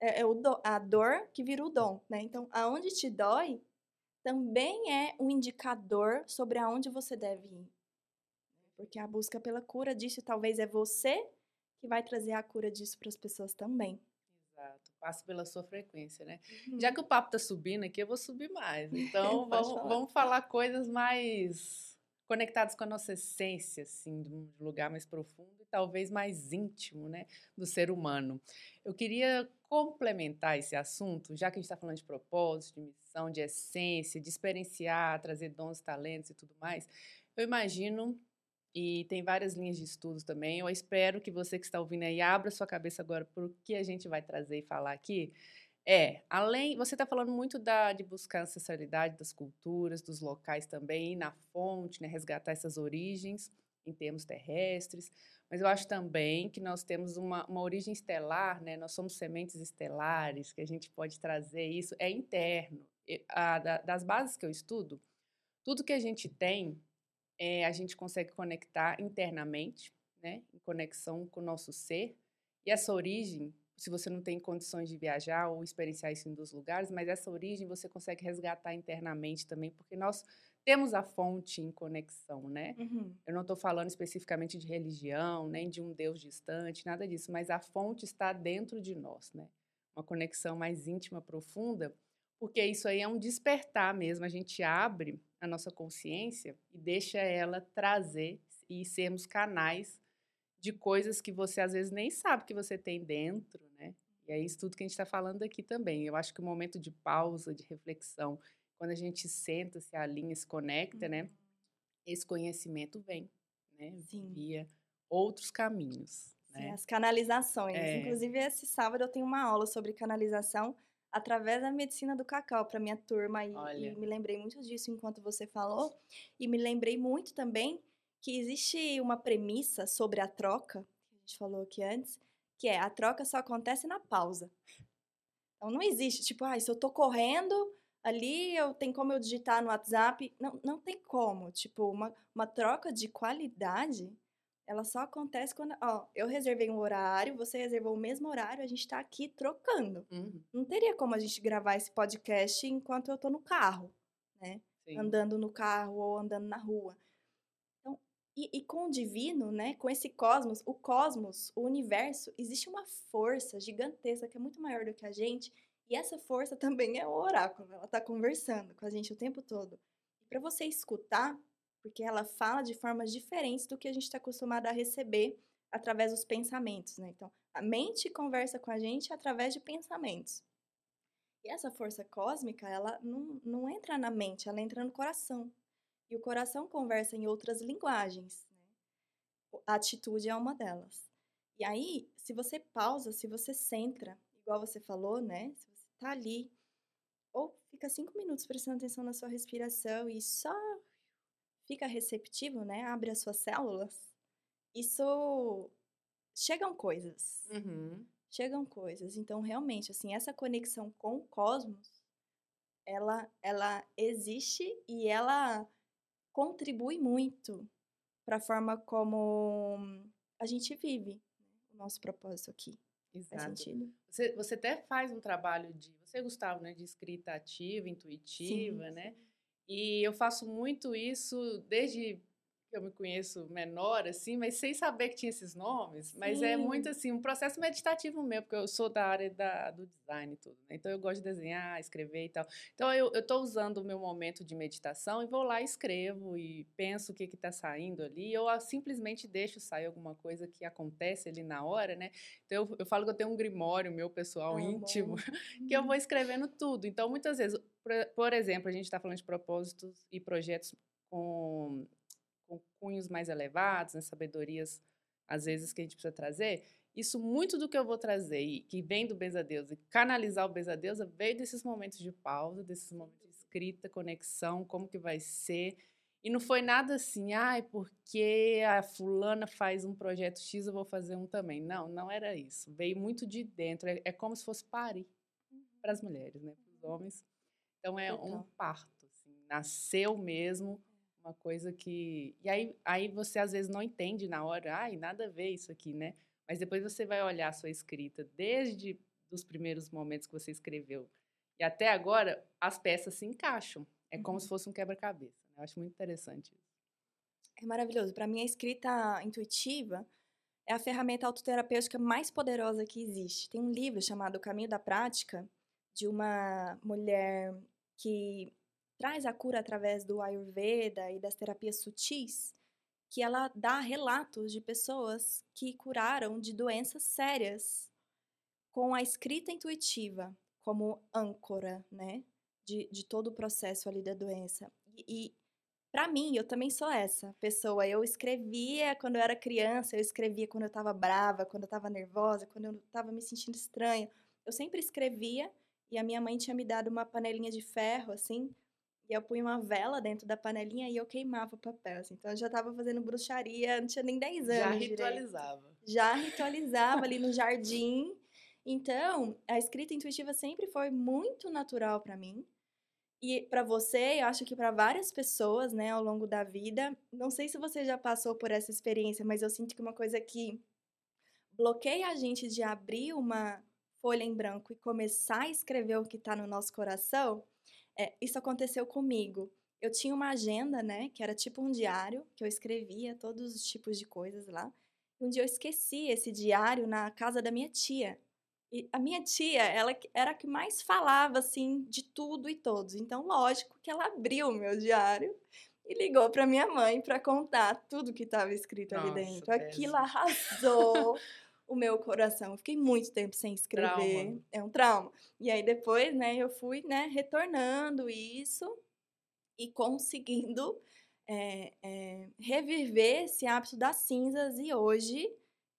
é, é o do, a dor que vira o dom, né? Então, aonde te dói também é um indicador sobre aonde você deve ir. Porque a busca pela cura disso talvez é você que vai trazer a cura disso para as pessoas também.
Exato, passa pela sua frequência, né? Uhum. Já que o papo tá subindo aqui, eu vou subir mais. Então, vamos, falar. vamos falar coisas mais conectadas com a nossa essência, assim, de um lugar mais profundo e talvez mais íntimo, né, do ser humano. Eu queria complementar esse assunto, já que a gente está falando de propósito, de missão, de essência, de experienciar, trazer dons, talentos e tudo mais. Eu imagino e tem várias linhas de estudos também. Eu espero que você que está ouvindo aí abra sua cabeça agora para o que a gente vai trazer e falar aqui. É, além, você está falando muito da, de buscar a ancestralidade das culturas, dos locais também, na fonte, né, resgatar essas origens em termos terrestres, mas eu acho também que nós temos uma, uma origem estelar, né, nós somos sementes estelares, que a gente pode trazer isso, é interno. A, da, das bases que eu estudo, tudo que a gente tem é, a gente consegue conectar internamente, né, em conexão com o nosso ser. E essa origem, se você não tem condições de viajar ou experienciar isso em dos lugares, mas essa origem você consegue resgatar internamente também, porque nós temos a fonte em conexão, né? Uhum. Eu não estou falando especificamente de religião, nem de um Deus distante, nada disso, mas a fonte está dentro de nós, né? Uma conexão mais íntima, profunda, porque isso aí é um despertar mesmo. A gente abre a nossa consciência e deixa ela trazer e sermos canais de coisas que você às vezes nem sabe que você tem dentro, né? E é isso tudo que a gente está falando aqui também. Eu acho que o momento de pausa, de reflexão, quando a gente senta, se alinha, se conecta, né? Uhum. Esse conhecimento vem, né? Sim. Via outros caminhos.
Sim, né? as canalizações. É. Inclusive, esse sábado eu tenho uma aula sobre canalização através da medicina do cacau para minha turma e, e, me lembrei muito disso enquanto você falou. E me lembrei muito também que existe uma premissa sobre a troca que a gente falou aqui antes que é a troca só acontece na pausa. Então não existe tipo ah se eu tô correndo ali eu tenho como eu digitar no WhatsApp? Não não tem como. Tipo uma, uma troca de qualidade ela só acontece quando, ó, eu reservei um horário, você reservou o mesmo horário, a gente está aqui trocando. Uhum. Não teria como a gente gravar esse podcast enquanto eu tô no carro, né? Sim. Andando no carro ou andando na rua. Então, e, e, com o divino, né? Com esse cosmos, o cosmos, o universo, existe uma força gigantesca que é muito maior do que a gente. E essa força também é o oráculo. Ela está conversando com a gente o tempo todo. E para você escutar, porque ela fala de formas diferentes do que a gente está acostumado a receber através dos pensamentos, né? Então, a mente conversa com a gente através de pensamentos. E essa força cósmica, ela não, não entra na mente, ela entra no coração. E o coração conversa em outras linguagens. Né? A atitude é uma delas. E aí, se você pausa, se você centra, igual você falou, né? Se você tá ali, ou fica cinco minutos prestando atenção na sua respiração e só fica receptivo, né? Abre as suas células. Isso chegam coisas. Uhum. Chegam coisas. Então, realmente, assim, essa conexão com o cosmos, ela, ela existe e ela contribui muito para a forma como a gente vive né? o nosso propósito aqui. Exato.
Você, você até faz um trabalho de. Você, Gustavo, né? De escrita ativa, intuitiva, sim, né? Sim. E eu faço muito isso desde que eu me conheço menor, assim, mas sem saber que tinha esses nomes. Mas é muito assim, um processo meditativo mesmo, porque eu sou da área da, do design e tudo. Né? Então eu gosto de desenhar, escrever e tal. Então eu estou usando o meu momento de meditação e vou lá e escrevo e penso o que está saindo ali, ou simplesmente deixo sair alguma coisa que acontece ali na hora, né? Então eu, eu falo que eu tenho um grimório meu pessoal íntimo, que eu vou escrevendo tudo. Então muitas vezes, por, por exemplo, a gente está falando de propósitos e projetos com com cunhos mais elevados, né, sabedorias, às vezes, que a gente precisa trazer, isso muito do que eu vou trazer e que vem do Deus e canalizar o Deus veio desses momentos de pausa, desses momentos de escrita, conexão, como que vai ser. E não foi nada assim, ai, porque a fulana faz um projeto X, eu vou fazer um também. Não, não era isso. Veio muito de dentro. É, é como se fosse parir para as mulheres, né? Para os homens. Então é um parto. Assim, nasceu mesmo uma coisa que. E aí, aí você às vezes não entende na hora, ai, nada a ver isso aqui, né? Mas depois você vai olhar a sua escrita desde os primeiros momentos que você escreveu e até agora, as peças se encaixam. É como uhum. se fosse um quebra-cabeça. Né? Eu acho muito interessante isso.
É maravilhoso. Para mim, a escrita intuitiva é a ferramenta autoterapêutica mais poderosa que existe. Tem um livro chamado O Caminho da Prática, de uma mulher que traz a cura através do Ayurveda e das terapias sutis, que ela dá relatos de pessoas que curaram de doenças sérias com a escrita intuitiva como âncora, né, de, de todo o processo ali da doença. E, e para mim, eu também sou essa pessoa. Eu escrevia quando eu era criança, eu escrevia quando eu estava brava, quando eu estava nervosa, quando eu estava me sentindo estranha. Eu sempre escrevia e a minha mãe tinha me dado uma panelinha de ferro, assim, e eu punha uma vela dentro da panelinha e eu queimava o papel. Assim. Então eu já estava fazendo bruxaria, não tinha nem 10 anos.
Já ritualizava.
Direito. Já ritualizava ali no jardim. Então, a escrita intuitiva sempre foi muito natural para mim. E para você, eu acho que para várias pessoas, né, ao longo da vida, não sei se você já passou por essa experiência, mas eu sinto que uma coisa que bloqueia a gente de abrir uma folha em branco e começar a escrever o que está no nosso coração é, isso aconteceu comigo. Eu tinha uma agenda, né, que era tipo um diário, que eu escrevia todos os tipos de coisas lá. Um dia eu esqueci esse diário na casa da minha tia. E a minha tia, ela era a que mais falava, assim, de tudo e todos. Então, lógico que ela abriu o meu diário e ligou para minha mãe para contar tudo que estava escrito Nossa, ali dentro. Aquilo arrasou o meu coração. Eu fiquei muito tempo sem escrever. Trauma. É um trauma. E aí depois, né, eu fui, né, retornando isso e conseguindo é, é, reviver esse hábito das cinzas. E hoje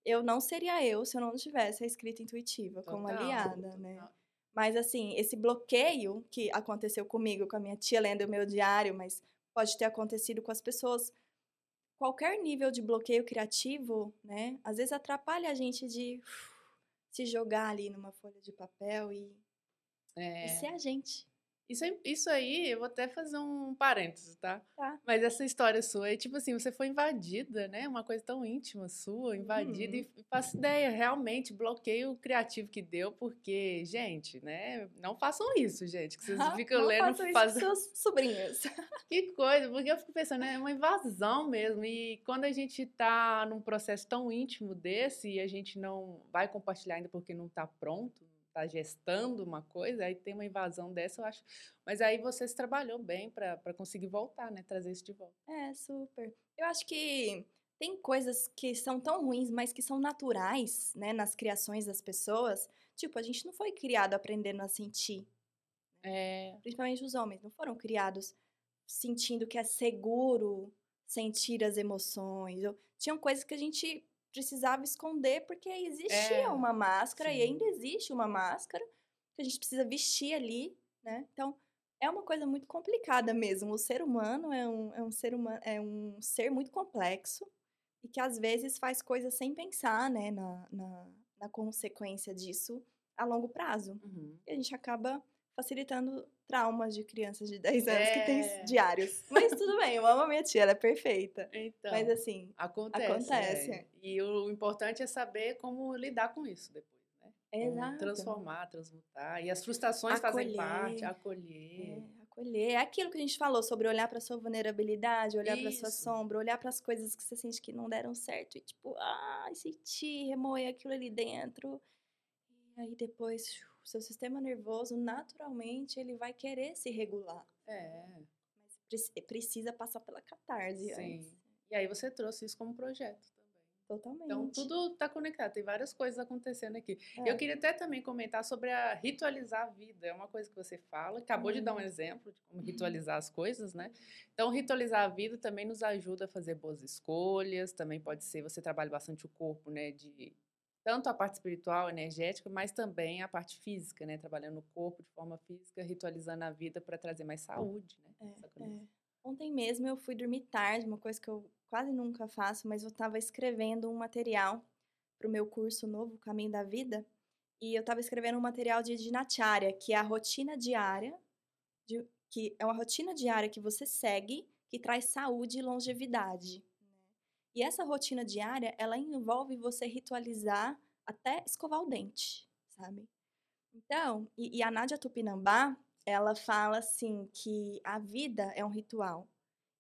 eu não seria eu se eu não tivesse a escrita intuitiva total, como aliada, total. né? Mas assim, esse bloqueio que aconteceu comigo, com a minha tia lendo o meu diário, mas pode ter acontecido com as pessoas qualquer nível de bloqueio criativo, né, às vezes atrapalha a gente de se jogar ali numa folha de papel e, é. e ser a gente.
Isso, isso aí, eu vou até fazer um parênteses, tá?
Tá.
Mas essa história sua é tipo assim, você foi invadida, né? Uma coisa tão íntima sua, invadida, uhum. e faço ideia, realmente, bloqueio criativo que deu, porque, gente, né? Não façam isso, gente, que vocês ficam
não
lendo...
Façam faz... isso com seus sobrinhos.
que coisa, porque eu fico pensando, é uma invasão mesmo, e quando a gente tá num processo tão íntimo desse, e a gente não vai compartilhar ainda porque não tá pronto, está gestando uma coisa, aí tem uma invasão dessa, eu acho. Mas aí você se trabalhou bem para conseguir voltar, né? Trazer isso de volta.
É, super. Eu acho que tem coisas que são tão ruins, mas que são naturais, né, nas criações das pessoas. Tipo, a gente não foi criado aprendendo a sentir.
Né?
É. Principalmente os homens, não foram criados sentindo que é seguro sentir as emoções. Tinham coisas que a gente precisava esconder porque existia é, uma máscara sim. e ainda existe uma máscara que a gente precisa vestir ali, né? Então, é uma coisa muito complicada mesmo. O ser humano é um, é um ser humano, é um ser muito complexo e que às vezes faz coisas sem pensar, né, na, na, na consequência disso a longo prazo.
Uhum.
E a gente acaba facilitando traumas de crianças de 10 anos é. que têm
é.
diários. Mas tudo bem, eu amo a minha tia, ela é perfeita.
Então,
Mas assim, acontece. acontece.
É. E o importante é saber como lidar com isso depois, né?
Exato.
transformar, transmutar. E as frustrações acolher. fazem parte, acolher.
É, acolher. É aquilo que a gente falou sobre olhar para sua vulnerabilidade, olhar para sua sombra, olhar para as coisas que você sente que não deram certo e tipo, ah, sentir, remoer aquilo ali dentro. E aí depois, o seu sistema nervoso, naturalmente, ele vai querer se regular.
É.
Mas preci- precisa passar pela catarse
Sim.
antes.
E aí você trouxe isso como projeto também.
Totalmente.
Então tudo está conectado, tem várias coisas acontecendo aqui.
É.
Eu queria até também comentar sobre a ritualizar a vida. É uma coisa que você fala, acabou de dar um
Hum.
exemplo de como ritualizar as coisas, né? Então, ritualizar a vida também nos ajuda a fazer boas escolhas. Também pode ser, você trabalha bastante o corpo, né? De tanto a parte espiritual, energética, mas também a parte física, né? Trabalhando o corpo de forma física, ritualizando a vida para trazer mais saúde, né?
É, é. Ontem mesmo eu fui dormir tarde, uma coisa que eu quase nunca faço, mas eu estava escrevendo um material para o meu curso novo, Caminho da Vida, e eu estava escrevendo um material de dinacharya, que é a rotina diária, de- que é uma rotina diária que você segue, que traz saúde e longevidade. E essa rotina diária, ela envolve você ritualizar até escovar o dente, sabe? Então, e, e a Nádia Tupinambá, ela fala assim que a vida é um ritual.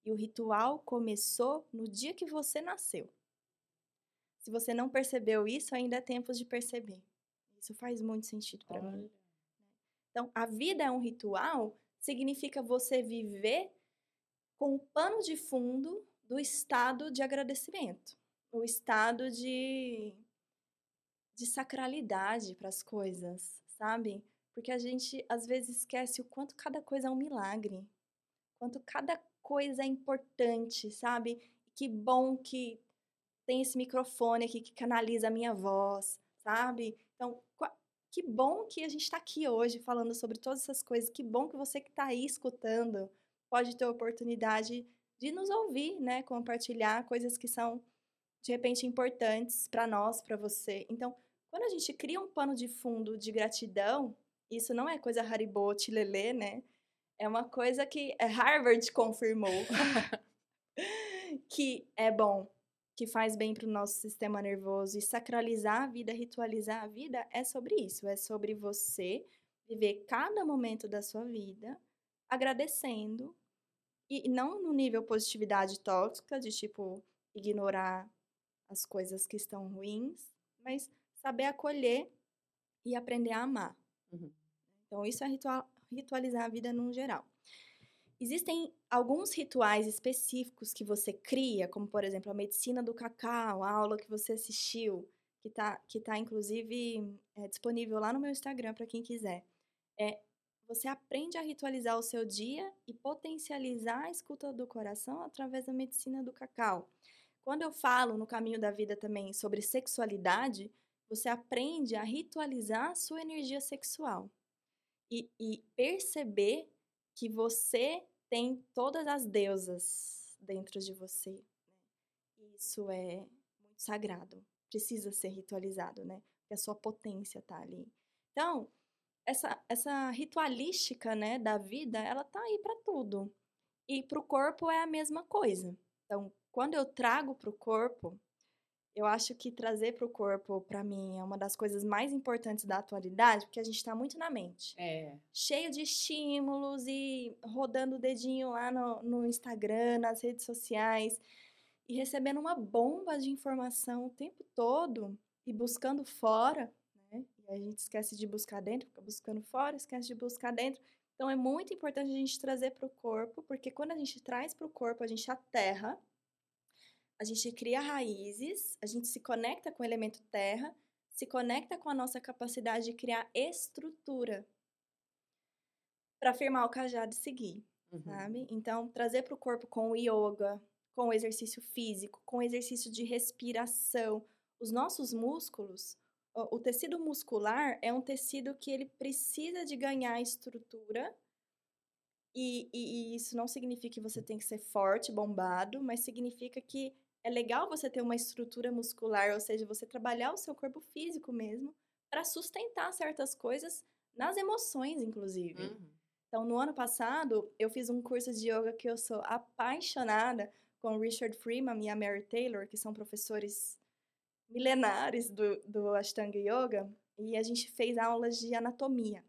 E o ritual começou no dia que você nasceu. Se você não percebeu isso, ainda é tempo de perceber. Isso faz muito sentido para mim. Então, a vida é um ritual significa você viver com o pano de fundo do estado de agradecimento, o estado de, de sacralidade para as coisas, sabe? Porque a gente às vezes esquece o quanto cada coisa é um milagre, quanto cada coisa é importante, sabe? Que bom que tem esse microfone aqui que canaliza a minha voz, sabe? Então, que bom que a gente está aqui hoje falando sobre todas essas coisas. Que bom que você que está aí escutando pode ter a oportunidade de nos ouvir, né? Compartilhar coisas que são de repente importantes para nós, para você. Então, quando a gente cria um pano de fundo de gratidão, isso não é coisa Haribo, Lelê, né? É uma coisa que é Harvard confirmou que é bom, que faz bem para o nosso sistema nervoso. E sacralizar a vida, ritualizar a vida é sobre isso. É sobre você viver cada momento da sua vida agradecendo e não no nível positividade tóxica, de tipo ignorar as coisas que estão ruins, mas saber acolher e aprender a amar.
Uhum.
Então, isso é ritual, ritualizar a vida num geral. Existem alguns rituais específicos que você cria, como por exemplo a medicina do cacau, a aula que você assistiu, que está que tá, inclusive é, disponível lá no meu Instagram para quem quiser. É, você aprende a ritualizar o seu dia e potencializar a escuta do coração através da medicina do cacau. Quando eu falo no caminho da vida também sobre sexualidade, você aprende a ritualizar a sua energia sexual e, e perceber que você tem todas as deusas dentro de você. né? Isso é muito sagrado, precisa ser ritualizado, né? Porque a sua potência tá ali. Então, essa, essa ritualística, né, da vida, ela tá aí para tudo. E para o corpo é a mesma coisa. Então, quando eu trago para o corpo, eu acho que trazer para o corpo, para mim, é uma das coisas mais importantes da atualidade, porque a gente está muito na mente
É.
cheio de estímulos e rodando o dedinho lá no, no Instagram, nas redes sociais e recebendo uma bomba de informação o tempo todo e buscando fora, a gente esquece de buscar dentro, fica buscando fora, esquece de buscar dentro. Então é muito importante a gente trazer para o corpo, porque quando a gente traz para o corpo, a gente aterra, a gente cria raízes, a gente se conecta com o elemento terra, se conecta com a nossa capacidade de criar estrutura para firmar o cajado e seguir,
Uhum.
sabe? Então, trazer para o corpo com o yoga, com o exercício físico, com o exercício de respiração. Os nossos músculos, o tecido muscular é um tecido que ele precisa de ganhar estrutura. E, e- e isso não significa que você tem que ser forte, bombado, mas significa que é legal você ter uma estrutura muscular, ou seja, você trabalhar o seu corpo físico mesmo, para sustentar certas coisas nas emoções, inclusive.
Uhum.
Então, no ano passado, eu fiz um curso de yoga que eu sou apaixonada com o Richard Freeman e a Mary Taylor, que são professores milenares do, do Ashtanga Yoga, e a gente fez aulas de anatomia.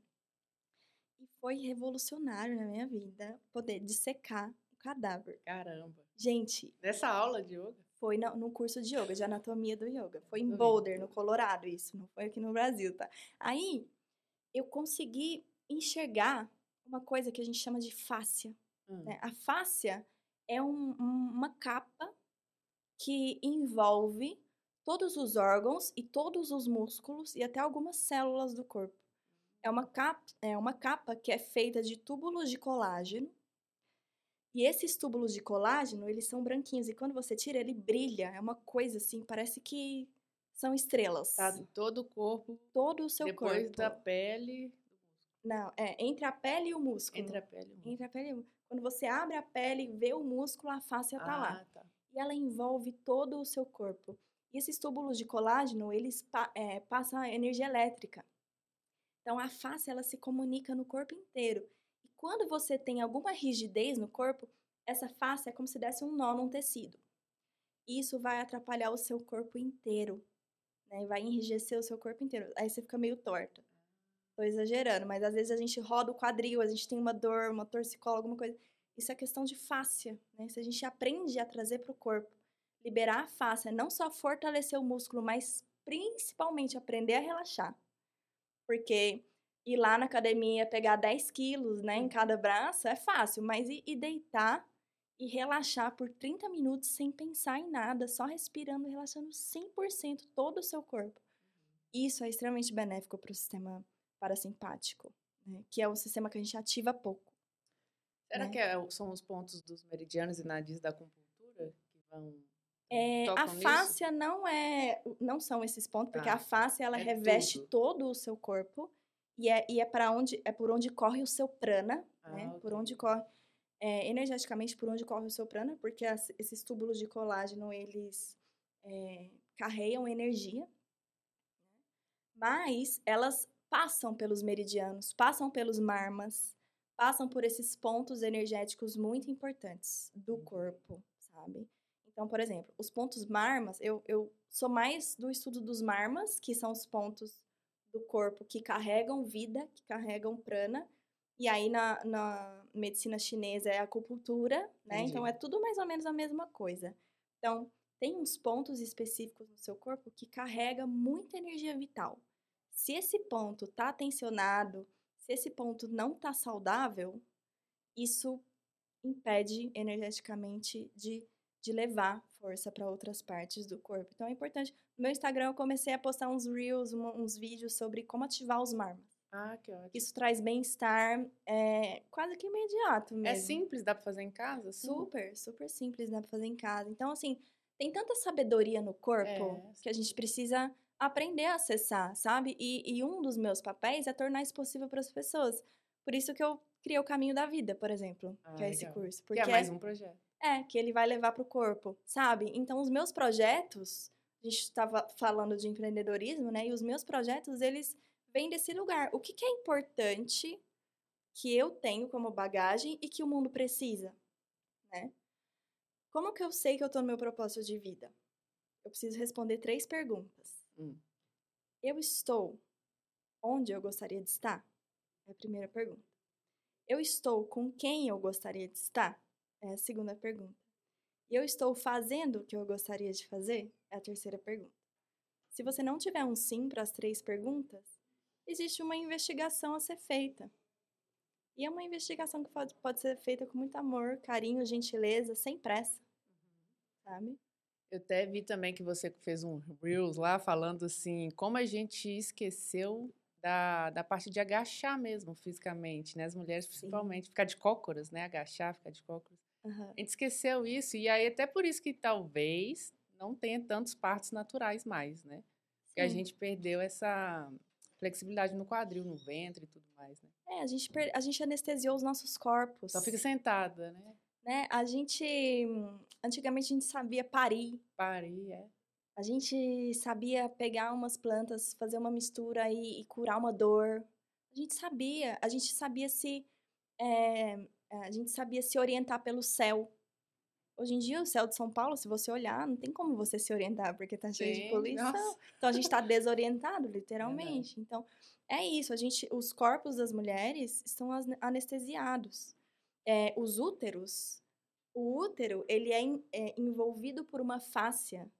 E foi revolucionário na minha vida poder dissecar o cadáver.
Caramba.
Gente,
Nessa aula de yoga?
foi no, no curso de yoga, de anatomia do yoga. Foi em. Boulder, no Colorado, isso. Não foi aqui no Brasil, tá? Aí, eu consegui enxergar uma coisa que a gente chama de fáscia.
Hum.
né? A fáscia é um- uma capa que envolve todos os órgãos e todos os músculos e até algumas células do corpo. É uma capa, é uma capa que é feita de túbulos de colágeno. E esses túbulos de colágeno, eles são branquinhos e quando você tira, ele brilha. É uma coisa assim, parece que são estrelas.
Tá em todo o corpo,
Todo o seu
depois
corpo.
da pele,
Não, é entre a pele e o músculo.
entre a pele e o músculo.
Entre a pele e o Quando você abre a pele e vê o músculo, a fáscia tá lá.
Ah, tá.
e ela envolve todo o seu corpo. E esses túbulos de colágeno, eles pa- é, passam energia elétrica. Então, a face, ela se comunica no corpo inteiro. E quando você tem alguma rigidez no corpo, essa face é como se desse um nó num tecido. Isso vai atrapalhar o seu corpo inteiro, né? Vai enrijecer o seu corpo inteiro. Aí você fica meio torta. Tô exagerando, mas às vezes a gente roda o quadril, a gente tem uma dor, uma torcicola, alguma coisa. Isso é questão de fáscia, né? Se a gente aprende a trazer para o corpo, liberar a fáscia, não só fortalecer o músculo, mas principalmente aprender a relaxar. Porque ir lá na academia, pegar 10 quilos né, em cada braço é fácil, mas e, e deitar e relaxar por 30 minutos sem pensar em nada, só respirando, relaxando 100% todo o seu corpo. Isso é extremamente benéfico para o sistema parasimpático, né, que é o sistema que a gente ativa pouco.
Será
né?
que é- são os pontos dos meridianos e nadis da acupuntura que vão.
É, a
tocam nisso?
fáscia não é, não são esses pontos, porque
Tá.
a fáscia ela
É
reveste
tudo.
todo o seu corpo e é, e é para onde é por onde corre o seu prana, né?
Ah,
Por
ok.
onde corre é, energeticamente por onde corre o seu prana, porque as- esses túbulos de colágeno eles é, carregam energia, né? mas elas passam pelos meridianos, passam pelos marmas, passam por esses pontos energéticos muito importantes do
Uhum.
corpo, sabe? Então, por exemplo, os pontos marmas, eu, eu sou mais do estudo dos marmas, que são os pontos do corpo que carregam vida, que carregam prana. E aí, na, na medicina chinesa, é acupuntura, né? Então,
Entendi.
é tudo mais ou menos a mesma coisa. Então, tem uns pontos específicos no seu corpo que carrega muita energia vital. Se esse ponto tá tensionado, se esse ponto não tá saudável, isso impede energeticamente de, de levar força para outras partes do corpo. Então é importante. No meu Instagram eu comecei a postar uns reels, uns vídeos sobre como ativar os marmas.
Ah, que ótimo.
Isso traz bem-estar é, quase que imediato mesmo.
É simples, dá pra fazer em casa? assim?
Super, super simples, dá pra fazer em casa. Então, assim, tem tanta sabedoria no corpo
É.
que a gente precisa aprender a acessar, sabe? E, e um dos meus papéis é tornar isso possível para as pessoas. Por isso que eu criei o Caminho da Vida, por exemplo,
Ah,
que é esse
legal.
curso.
Que
Porque
é mais um projeto.
É, que ele vai levar para o corpo, sabe? Então, os meus projetos, a gente estava falando de empreendedorismo, né? E os meus projetos, eles vêm desse lugar. O que, que é importante que eu tenho como bagagem e que o mundo precisa, né? Como que eu sei que eu estou no meu propósito de vida? Eu preciso responder três perguntas.
Hum.
Eu estou onde eu gostaria de estar? É a primeira pergunta. Eu estou com quem eu gostaria de estar? É a segunda pergunta. Eu estou fazendo o que eu gostaria de fazer? É a terceira pergunta. Se você não tiver um sim para as três perguntas, existe uma investigação a ser feita. E é uma investigação que pode, pode ser feita com muito amor, carinho, gentileza, sem pressa. Sabe?
Eu até vi também que você fez um Reels lá falando assim, como a gente esqueceu da, da parte de agachar mesmo fisicamente, né? As mulheres principalmente, ficar de cócoras, né? Agachar, ficar de cócoras.
Aham.
A gente esqueceu isso, e aí até por isso que talvez não tenha tantos partos naturais mais, né? Porque a gente perdeu essa flexibilidade no quadril, no ventre e tudo mais, né?
É, a gente, per- a gente anestesiou os nossos corpos.
Só fica sentada, né?
né? A gente. Antigamente a gente sabia parir.
Parir, é.
A gente sabia pegar umas plantas, fazer uma mistura e, e curar uma dor. A gente sabia. A gente sabia se. é, a gente sabia se orientar pelo céu. Hoje em dia, o céu de São Paulo, se você olhar, não tem como você se orientar, porque tá cheio de
Sim,
poluição.
nossa.
Então a gente está desorientado, literalmente. Então é isso. A gente, os corpos das mulheres estão anestesiados. É, os úteros, o útero ele é, é envolvido por uma fáscia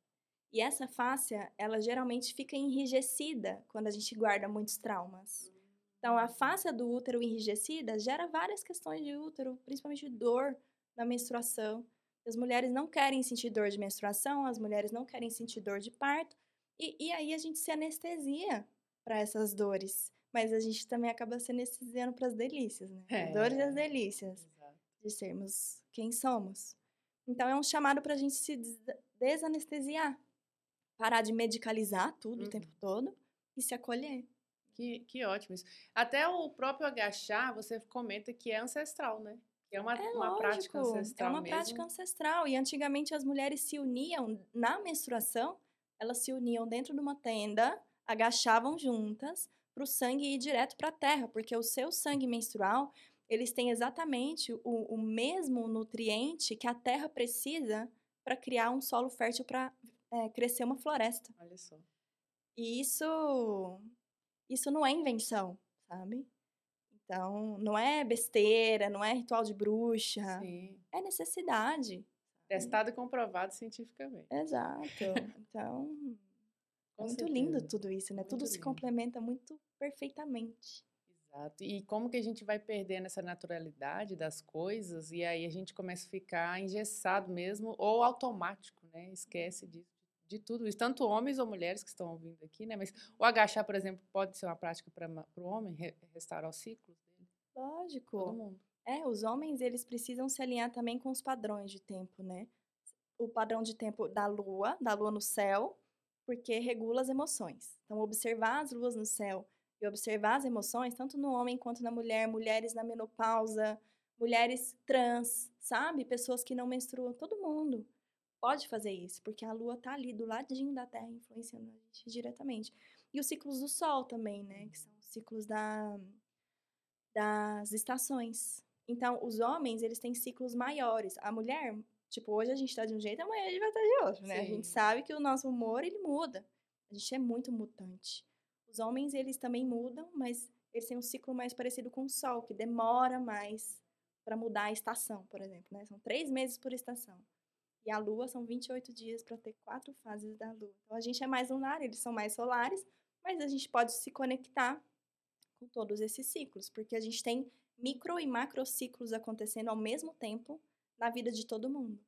e essa fáscia ela geralmente fica enrijecida quando a gente guarda muitos traumas. Então a fáscia do útero enrijecida gera várias questões de útero, principalmente dor na menstruação. As mulheres não querem sentir dor de menstruação, as mulheres não querem sentir dor de parto. E, e aí a gente se anestesia para essas dores. Mas a gente também acaba se anestesiando para as delícias, né? As dores e as
É.
delícias
Exato.
de sermos quem somos. Então é um chamado para a gente se des- desanestesiar, parar de medicalizar tudo o tempo
Uhum.
todo e se acolher.
Que, que ótimo isso. Até o próprio agachar, você comenta que é ancestral, né? Que é uma,
É
uma prática
lógico,
ancestral
é uma
mesmo.
prática ancestral. E antigamente as mulheres se uniam na menstruação, elas se uniam dentro de uma tenda, agachavam juntas para o sangue ir direto para a terra, porque o seu sangue menstrual eles têm exatamente o, o mesmo nutriente que a terra precisa para criar um solo fértil para crescer uma floresta.
Olha só.
E isso, isso não é invenção, sabe? Então, não é besteira, não é ritual de bruxa,
Sim.
é necessidade.
Testado e comprovado cientificamente.
Exato. Então, é muito lindo
certeza.
tudo isso, né?
Muito
Tudo se
lindo.
complementa muito perfeitamente.
Exato. E como que a gente vai perdendo essa naturalidade das coisas e aí a gente começa a ficar engessado mesmo ou automático, né? Esquece de, de tudo isso. Tanto homens ou mulheres que estão ouvindo aqui, né? Mas o agachar, por exemplo, pode ser uma prática para o homem, re- restaurar os ciclos dele? Todo
Lógico.
mundo.
É, os homens, eles precisam se alinhar também com os padrões de tempo, né? O padrão de tempo da lua, da lua no céu, porque regula as emoções. Então, observar as luas no céu e observar as emoções, tanto no homem quanto na mulher, mulheres na menopausa, mulheres trans, sabe? Pessoas que não menstruam, todo mundo pode fazer isso, porque a lua tá ali do ladinho da Terra, influenciando a gente diretamente. E os ciclos do Sol também, né? Que são os ciclos da, das estações. Então, os homens, eles têm ciclos maiores. A mulher, tipo, hoje a gente tá de um jeito, amanhã a gente vai estar de outro, né? A gente
Sim.
sabe que o nosso humor, ele muda. A gente é muito mutante. Os homens, eles também mudam, mas eles têm um ciclo mais parecido com o Sol, que demora mais para mudar a estação, por exemplo, né? São três meses por estação. E a Lua são 28 dias para ter quatro fases da Lua. Então, a gente é mais lunar, eles são mais solares, mas a gente pode se conectar com todos esses ciclos, porque a gente tem micro e macro ciclos acontecendo ao mesmo tempo na vida de todo mundo.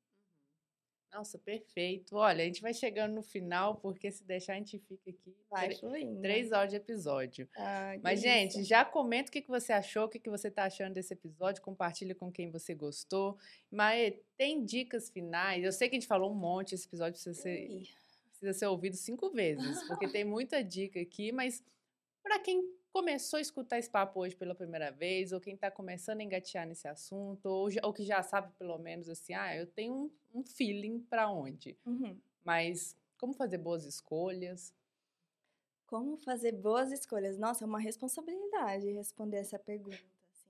Nossa, perfeito. Olha, a gente vai chegando no final, porque se deixar a gente fica aqui
Vai fluindo.
três horas de episódio.
Que
Mas, gente, já comenta o que que você achou, o que que você está achando desse episódio, compartilha com quem você gostou. Mae, tem dicas finais? Eu sei que a gente falou um monte, esse episódio precisa ser, precisa ser ouvido cinco vezes, porque tem muita dica aqui, mas para quem começou a escutar esse papo hoje pela primeira vez, ou quem está começando a engatear nesse assunto, ou, já- ou que já sabe pelo menos assim, ah, eu tenho um, um feeling para onde,
Uhum.
mas como fazer boas escolhas?
Como fazer boas escolhas? Nossa, é uma responsabilidade responder essa pergunta. assim.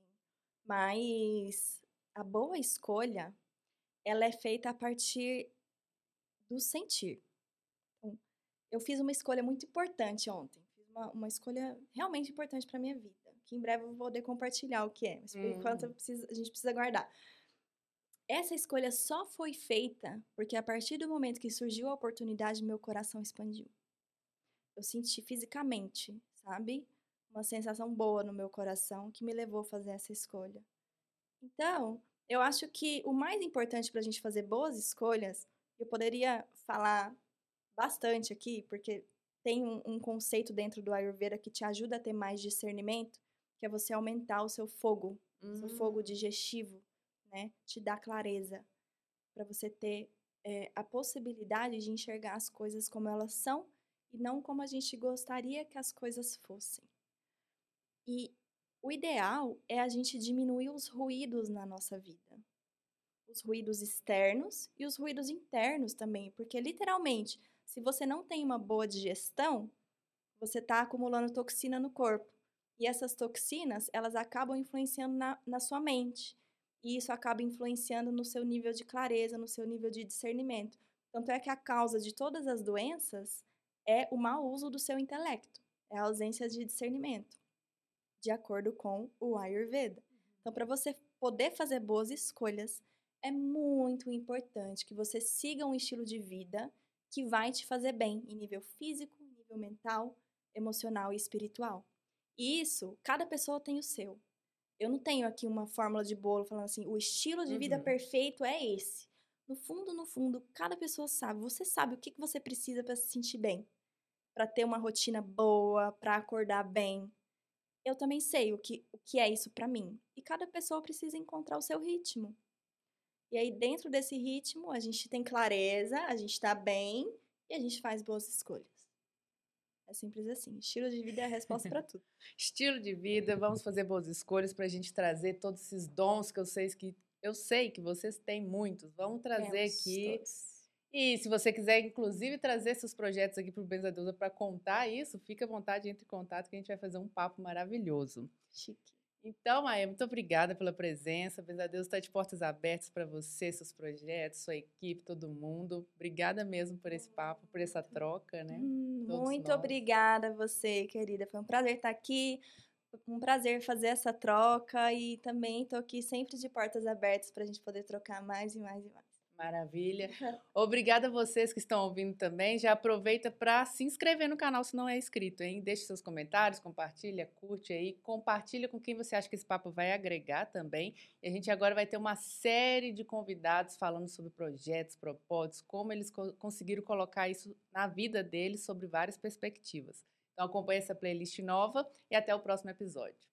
Mas a boa escolha, ela é feita a partir do sentir. Então, eu fiz uma escolha muito importante ontem. Uma, uma escolha realmente importante para minha vida. Que em breve eu vou poder compartilhar o que é. Mas por enquanto eu
Hum.
preciso- a gente precisa guardar. Essa escolha só foi feita porque a partir do momento que surgiu a oportunidade, meu coração expandiu. Eu senti fisicamente, sabe? Uma sensação boa no meu coração que me levou a fazer essa escolha. Então, eu acho que o mais importante para a gente fazer boas escolhas, eu poderia falar bastante aqui, porque tem um, um conceito dentro do Ayurveda que te ajuda a ter mais discernimento, que é você aumentar o seu fogo, seu fogo
Hum.
digestivo, né? Te dá clareza para você ter eh, a possibilidade de enxergar as coisas como elas são e não como a gente gostaria que as coisas fossem. E o ideal é a gente diminuir os ruídos na nossa vida. Os ruídos externos e os ruídos internos também, porque literalmente, se você não tem uma boa digestão, você está acumulando toxina no corpo. E essas toxinas, elas acabam influenciando na, na sua mente. e isso acaba influenciando no seu nível de clareza, no seu nível de discernimento. Tanto é que a causa de todas as doenças é o mau uso do seu intelecto, é a ausência de discernimento, de acordo com o Ayurveda. Então, para você poder fazer boas escolhas, é muito importante que você siga um estilo de vida que vai te fazer bem em nível físico, nível mental, emocional e espiritual. E isso, cada pessoa tem o seu. Eu não tenho aqui uma fórmula de bolo falando assim, o estilo de vida
Uhum.
perfeito é esse. No fundo, no fundo, cada pessoa sabe. Você sabe o que que você precisa para se sentir bem, para ter uma rotina boa, para acordar bem. Eu também sei o que, o que é isso para mim. E cada pessoa precisa encontrar o seu ritmo. E aí, dentro desse ritmo, a gente tem clareza, a gente tá bem e a gente faz boas escolhas. É simples assim. Estilo de vida é a resposta para tudo.
Estilo de vida, vamos fazer boas escolhas para a gente trazer todos esses dons que eu sei que eu sei que vocês têm muitos. Vamos trazer
Temos
aqui.
todos.
E se você quiser, inclusive, trazer seus projetos aqui para o Benzadeusa para contar isso, fica à vontade, entre em contato que a gente vai fazer um papo maravilhoso.
Chique.
Então, Maia, muito obrigada pela presença. Benzadeusa está de portas abertas para você, seus projetos, sua equipe, todo mundo. Obrigada mesmo por esse papo, por essa troca, né?
Hum, muito
nós.
obrigada a você, querida. Foi um prazer estar aqui. Foi um prazer fazer essa troca e também estou aqui sempre de portas abertas para a gente poder trocar mais e mais e mais.
Maravilha. Obrigada a vocês que estão ouvindo também. Já aproveita para se inscrever no canal se não é inscrito, hein? Deixe seus comentários, compartilha, curte aí, compartilha com quem você acha que esse papo vai agregar também. E a gente agora vai ter uma série de convidados falando sobre projetos, propósitos, como eles co- conseguiram colocar isso na vida deles sobre várias perspectivas. Então acompanhe essa playlist nova e até o próximo episódio.